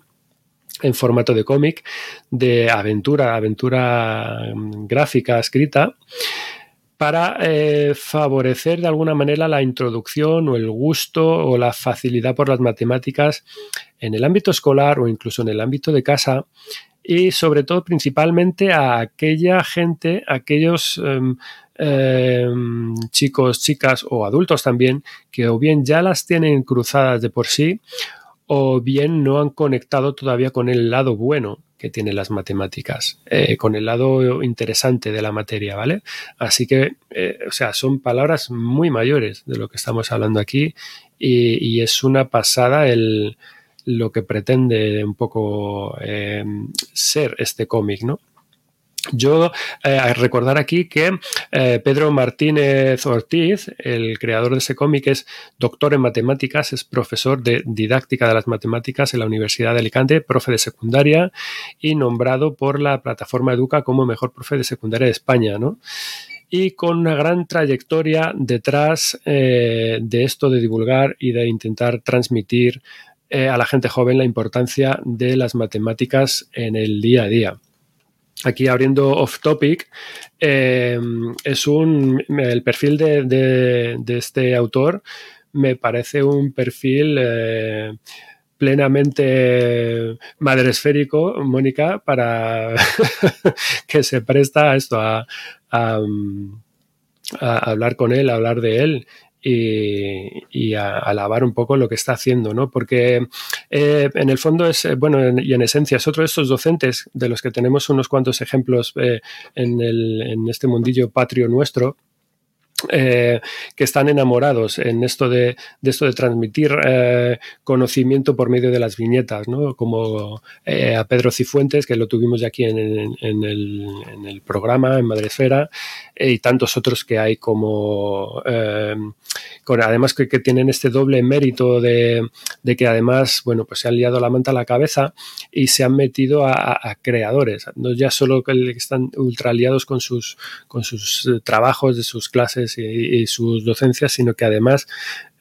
en formato de cómic, de aventura, aventura gráfica escrita, para eh, favorecer de alguna manera la introducción o el gusto o la facilidad por las matemáticas en el ámbito escolar o incluso en el ámbito de casa y sobre todo principalmente a aquella gente, aquellos eh, eh, chicos, chicas o adultos también que o bien ya las tienen cruzadas de por sí o bien no han conectado todavía con el lado bueno que tienen las matemáticas, eh, con el lado interesante de la materia, ¿vale? Así que, eh, o sea, son palabras muy mayores de lo que estamos hablando aquí y, es una pasada el, lo que pretende un poco eh, ser este cómic, ¿no? Yo eh, recordar aquí que eh, Pedro Martínez Ortiz, el creador de ese cómic, es doctor en matemáticas, es profesor de didáctica de las matemáticas en la Universidad de Alicante, profe de secundaria y nombrado por la plataforma Educa como mejor profe de secundaria de España, ¿no? y con una gran trayectoria detrás eh, de esto de divulgar y de intentar transmitir a la gente joven la importancia de las matemáticas en el día a día aquí abriendo off topic, eh, es un, el perfil de, de, este autor me parece un perfil eh, plenamente madresférico, Mónica, para que se presta a esto, a, a, a, hablar con él, a hablar de él y, y alabar un poco lo que está haciendo, ¿no? Porque eh, en el fondo es, eh, bueno, en, y en esencia es otro de estos docentes de los que tenemos unos cuantos ejemplos eh, en este mundillo patrio nuestro, eh, que están enamorados en esto de, esto de transmitir eh, conocimiento por medio de las viñetas, ¿no? como eh, a Pedro Cifuentes, que lo tuvimos ya aquí en, el, programa, en Madresfera, y tantos otros que hay como, con, además que, que, tienen este doble mérito de, de, que además, bueno, pues se han liado la manta a la cabeza y se han metido a creadores, no ya solo que están ultra liados con sus, con sus trabajos de sus clases y, sus docencias, sino que además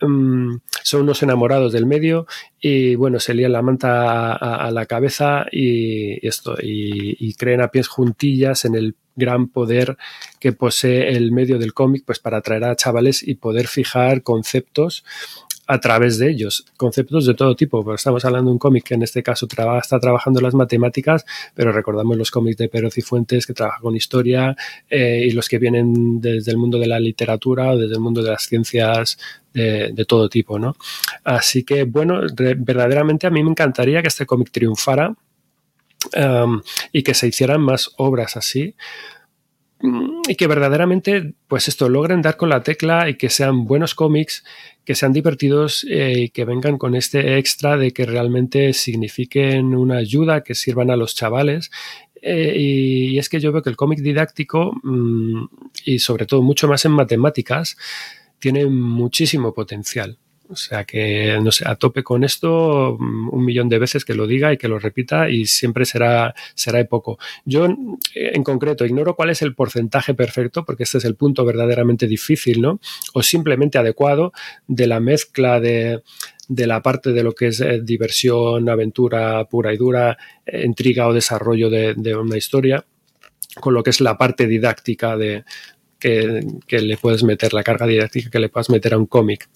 um, son unos enamorados del medio y bueno, se lían la manta a, a la cabeza y, esto, y, y creen a pies juntillas en el gran poder que posee el medio del cómic pues para atraer a chavales y poder fijar conceptos a través de ellos, conceptos de todo tipo, porque estamos hablando de un cómic que en este caso está trabajando las matemáticas, pero recordamos los cómics de Pedro Cifuentes que trabaja con historia eh, y los que vienen desde el mundo de la literatura o desde el mundo de las ciencias de, todo tipo, ¿no? Así que, bueno, verdaderamente a mí me encantaría que este cómic triunfara um, y que se hicieran más obras así y que verdaderamente, pues esto, logren dar con la tecla y que sean buenos cómics, que sean divertidos eh, y que vengan con este extra de que realmente signifiquen una ayuda, que sirvan a los chavales. Eh, y, es que yo veo que el cómic didáctico, mmm, y sobre todo mucho más en matemáticas, tiene muchísimo potencial. O sea que, no sé, a tope con esto, un millón de veces que lo diga y que lo repita y siempre será, será poco. Yo, en concreto, ignoro cuál es el porcentaje perfecto, porque este es el punto verdaderamente difícil, ¿no? O simplemente adecuado de la mezcla de, de la parte de lo que es eh, diversión, aventura pura y dura, eh, intriga o desarrollo de, de, una historia, con lo que es la parte didáctica de que, que le puedes meter, la carga didáctica que le puedas meter a un cómic.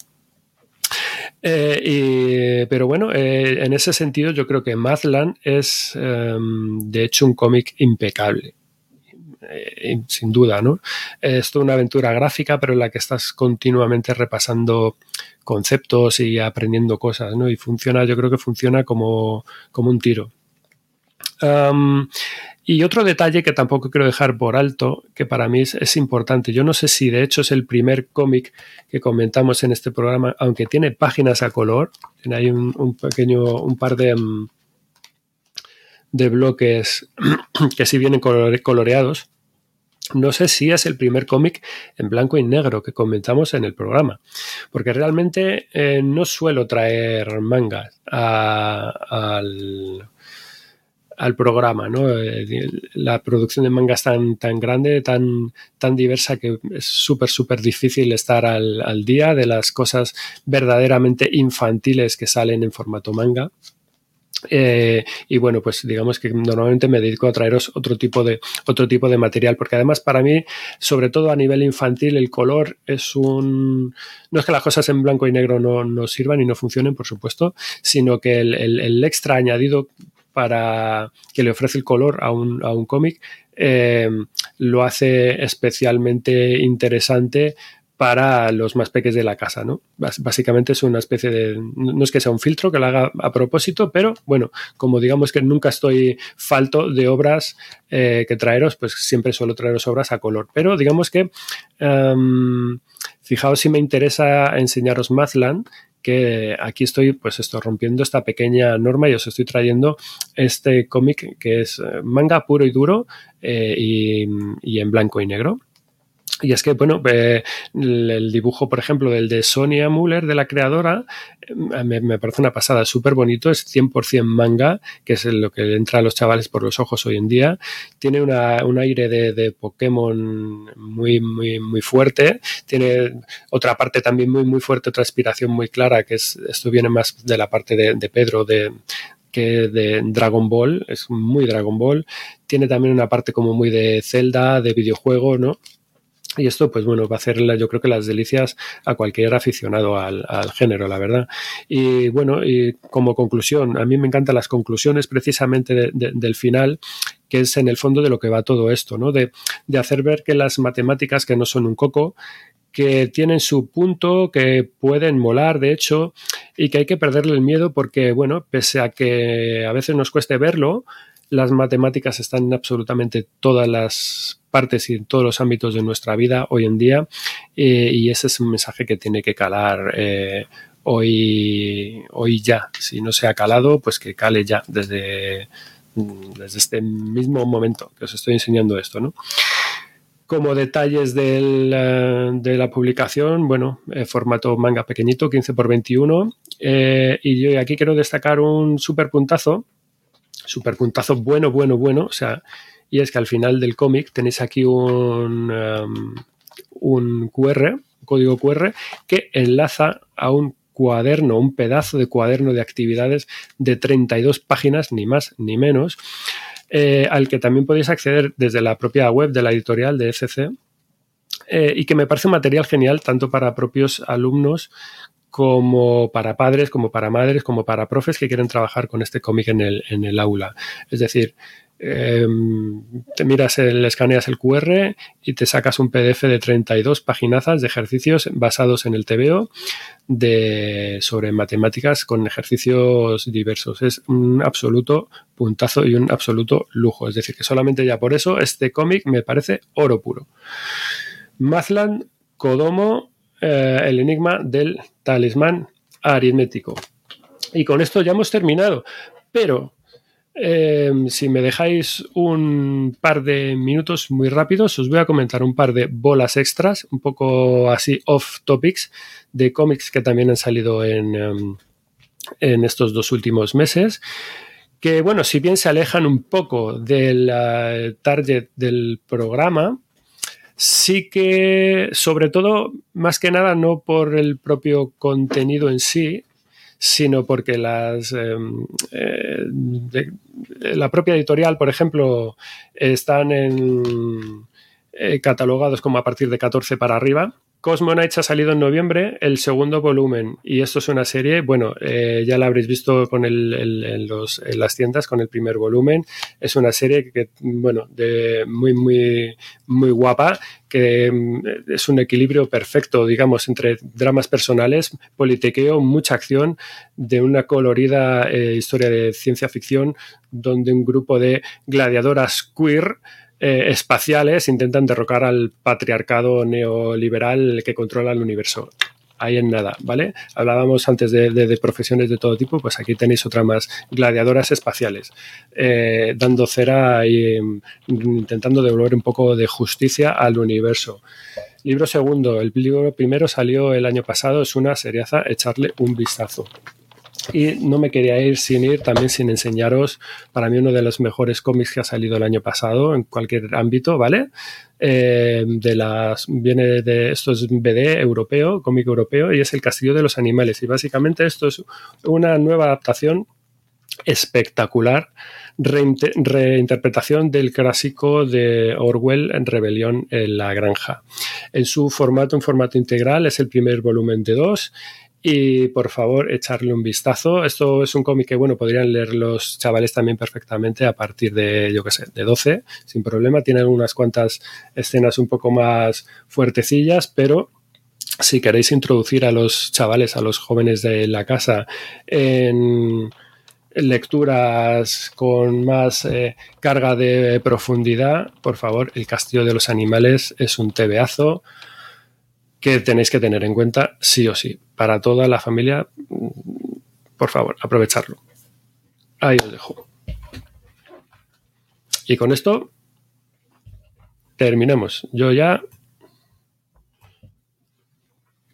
Eh, y, pero bueno, eh, en ese sentido yo creo que Madland es eh, de hecho un cómic impecable. Eh, sin duda, ¿no? Es toda una aventura gráfica, pero en la que estás continuamente repasando conceptos y aprendiendo cosas, ¿no? Y funciona, yo creo que funciona como, como un tiro. Um, y otro detalle que tampoco quiero dejar por alto, que para mí es, importante, yo no sé si de hecho es el primer cómic que comentamos en este programa, aunque tiene páginas a color, hay un, pequeño, un par de, um, de bloques que sí vienen coloreados, no sé si es el primer cómic en blanco y negro que comentamos en el programa, porque realmente eh, no suelo traer mangas al al programa, ¿no? Eh, la producción de manga es tan, tan grande, tan, tan diversa que es súper, súper difícil estar al, al, día de las cosas verdaderamente infantiles que salen en formato manga. Eh, y bueno, pues digamos que normalmente me dedico a traeros otro tipo de otro tipo de material, porque además para mí, sobre todo a nivel infantil, el color es un no es que las cosas en blanco y negro no, no sirvan y no funcionen, por supuesto, sino que el, el, el extra añadido para que le ofrece el color a un, a un cómic, eh, lo hace especialmente interesante para los más pequeños de la casa, ¿no? Básicamente es una especie de, no es que sea un filtro que lo haga a propósito, pero bueno, como digamos que nunca estoy falto de obras eh, que traeros, pues siempre suelo traeros obras a color. Pero digamos que, um, fijaos si me interesa enseñaros Mathland, que aquí estoy, pues esto, rompiendo esta pequeña norma y os estoy trayendo este cómic que es manga puro y duro eh, y, y en blanco y negro. Y es que, bueno, el dibujo, por ejemplo, del de Sonia Muller, de la creadora, eh, me, me parece una pasada, súper bonito, es 100% manga, que es lo que entra a los chavales por los ojos hoy en día. Tiene una, un aire de, de, Pokémon muy, muy, muy fuerte. Tiene otra parte también muy, muy fuerte, otra inspiración muy clara, que es, esto viene más de la parte de, de Pedro, de, que de Dragon Ball, es muy Dragon Ball. Tiene también una parte como muy de Zelda, de videojuego, ¿no? Y esto, pues bueno, va a hacer yo creo que las delicias a cualquier aficionado al, al, género, la verdad. Y bueno, y como conclusión, a mí me encantan las conclusiones precisamente de, de, del final, que es en el fondo de lo que va todo esto, ¿no? De, de hacer ver que las matemáticas, que no son un coco, que tienen su punto, que pueden molar, de hecho, y que hay que perderle el miedo porque, bueno, pese a que a veces nos cueste verlo, las matemáticas están en absolutamente todas las partes y en todos los ámbitos de nuestra vida hoy en día eh, y ese es un mensaje que tiene que calar eh, hoy, hoy ya. Si no se ha calado, pues que cale ya desde, desde este mismo momento que os estoy enseñando esto, ¿no? Como detalles uh, de la publicación, bueno, eh, formato manga pequeñito, 15 x 21. Eh, y yo aquí quiero destacar un super puntazo super puntazo bueno, bueno, bueno. O sea, y es que al final del cómic tenéis aquí un, um, un QR, un código QR, que enlaza a un cuaderno, un pedazo de cuaderno de actividades de 32 páginas, ni más ni menos, eh, al que también podéis acceder desde la propia web de la editorial de ECC eh, y que me parece un material genial tanto para propios alumnos como para padres, como para madres, como para profes que quieren trabajar con este cómic en el, en el aula. Es decir, em, te miras, el, escaneas el QR y te sacas un PDF de 32 paginazas de ejercicios basados en el TVO sobre matemáticas con ejercicios diversos. Es un absoluto puntazo y un absoluto lujo. Es decir, que solamente ya por eso este cómic me parece oro puro. Mathland, Kodomo, eh, el enigma del talismán aritmético. Y con esto ya hemos terminado. Pero eh, si me dejáis un par de minutos muy rápidos, os voy a comentar un par de bolas extras, un poco así off topics, de cómics que también han salido en, em, en estos dos últimos meses. Que bueno, si bien se alejan un poco del target del programa, sí que, sobre todo, más que nada, no por el propio contenido en sí, sino porque las em, eh, la propia editorial, por ejemplo, están en, eh, catalogados como a partir de 14 para arriba Cosmo Nights ha salido en noviembre, el segundo volumen, y esto es una serie, bueno, eh, ya la habréis visto con el, en, las tiendas con el primer volumen, es una serie que, bueno, de muy, muy, muy guapa, que mm, es un equilibrio perfecto, digamos, entre dramas personales, politiqueo, mucha acción, de una colorida eh, historia de ciencia ficción, donde un grupo de gladiadoras queer eh, espaciales intentan derrocar al patriarcado neoliberal que controla el universo. Ahí en nada, ¿vale? Hablábamos antes de, profesiones de todo tipo, pues aquí tenéis otra más, gladiadoras espaciales, eh, dando cera y mm, intentando devolver un poco de justicia al universo. Libro segundo, el libro primero salió el año pasado, es una seriaza, echarle un vistazo. Y no me quería ir sin ir también sin enseñaros, para mí uno de los mejores cómics que ha salido el año pasado en cualquier ámbito, ¿vale? Eh, de las viene de esto es BD europeo, cómic europeo y es El Castillo de los Animales y básicamente esto es una nueva adaptación espectacular reinterpretación del clásico de Orwell en Rebelión en la Granja. En su formato, un formato integral, es el primer volumen de dos y por favor echarle un vistazo. Esto es un cómic que, bueno, podrían leer los chavales también perfectamente a partir de, yo qué sé, de 12, sin problema. Tiene unas cuantas escenas un poco más fuertecillas, pero si queréis introducir a los chavales, a los jóvenes de la casa en lecturas con más eh, carga de profundidad, por favor, El Castillo de los Animales es un tebeazo que tenéis que tener en cuenta sí o sí. Para toda la familia, por favor, aprovecharlo. Ahí os dejo. Y con esto terminamos. Yo ya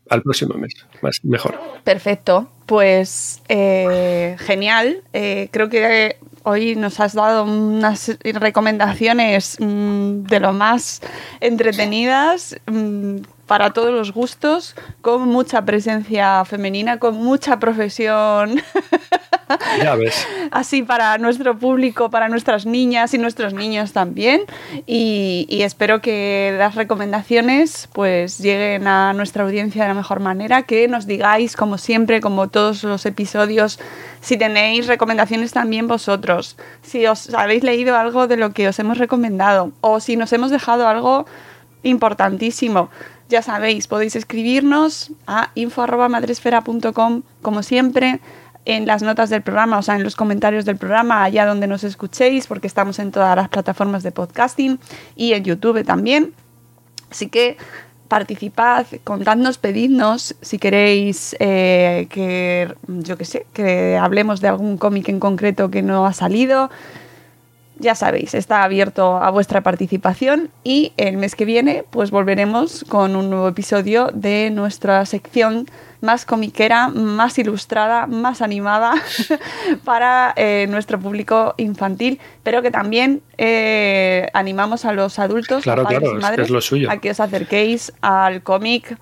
al próximo mes, más mejor. Perfecto, pues eh, genial. Eh, creo que hoy nos has dado unas recomendaciones mm, de lo más entretenidas. Mm, para todos los gustos, con mucha presencia femenina, con mucha profesión. Ya ves. Así para nuestro público, para nuestras niñas y nuestros niños también. Y, espero que las recomendaciones pues lleguen a nuestra audiencia de la mejor manera, que nos digáis, como siempre, como todos los episodios, si tenéis recomendaciones también vosotros, si os habéis leído algo de lo que os hemos recomendado o si nos hemos dejado algo importantísimo. Ya sabéis, podéis escribirnos a info.madresfera.com como siempre en las notas del programa, o sea, en los comentarios del programa, allá donde nos escuchéis, porque estamos en todas las plataformas de podcasting y en YouTube también. Así que participad, contadnos, pedidnos si queréis eh, que, yo qué sé, que hablemos de algún cómic en concreto que no ha salido. Ya sabéis, está abierto a vuestra participación y el mes que viene pues volveremos con un nuevo episodio de nuestra sección más comiquera, más ilustrada, más animada para eh, nuestro público infantil, pero que también eh, animamos a los adultos, Claro, padres claro, y es que madres, es lo suyo. a que os acerquéis al cómic,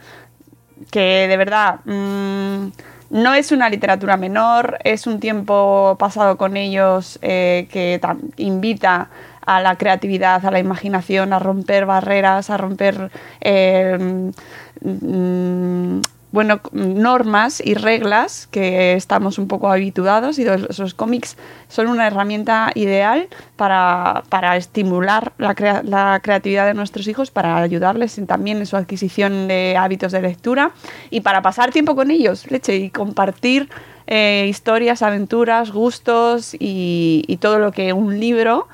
que de verdad mm, no es una literatura menor, es un tiempo pasado con ellos eh, que invita a la creatividad, a la imaginación, a romper barreras, a romper eh, mm, bueno, normas y reglas que estamos un poco habituados y los cómics son una herramienta ideal para, para estimular la, crea- la creatividad de nuestros hijos, para ayudarles en- también en su adquisición de hábitos de lectura y para pasar tiempo con ellos, leche, y compartir eh, historias, aventuras, gustos y, y todo lo que un libro,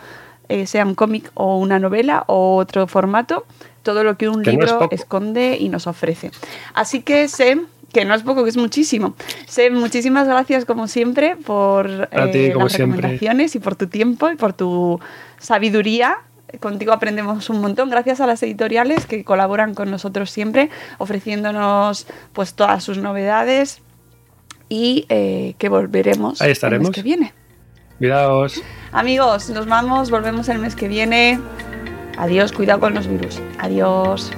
eh, sea un cómic o una novela o otro formato, todo lo que un Que no libro poco. esconde y nos ofrece. Así que sé que no es poco, que es muchísimo. Sé, muchísimas gracias como siempre por A ti, eh, como las siempre. recomendaciones y por tu tiempo y por tu sabiduría. Contigo aprendemos un montón, gracias a las editoriales que colaboran con nosotros siempre, ofreciéndonos pues todas sus novedades y eh, que volveremos Ahí el estaremos. mes que viene. Cuidaos. Amigos, nos vamos, volvemos el mes que viene. Adiós, cuidado con los virus. Adiós.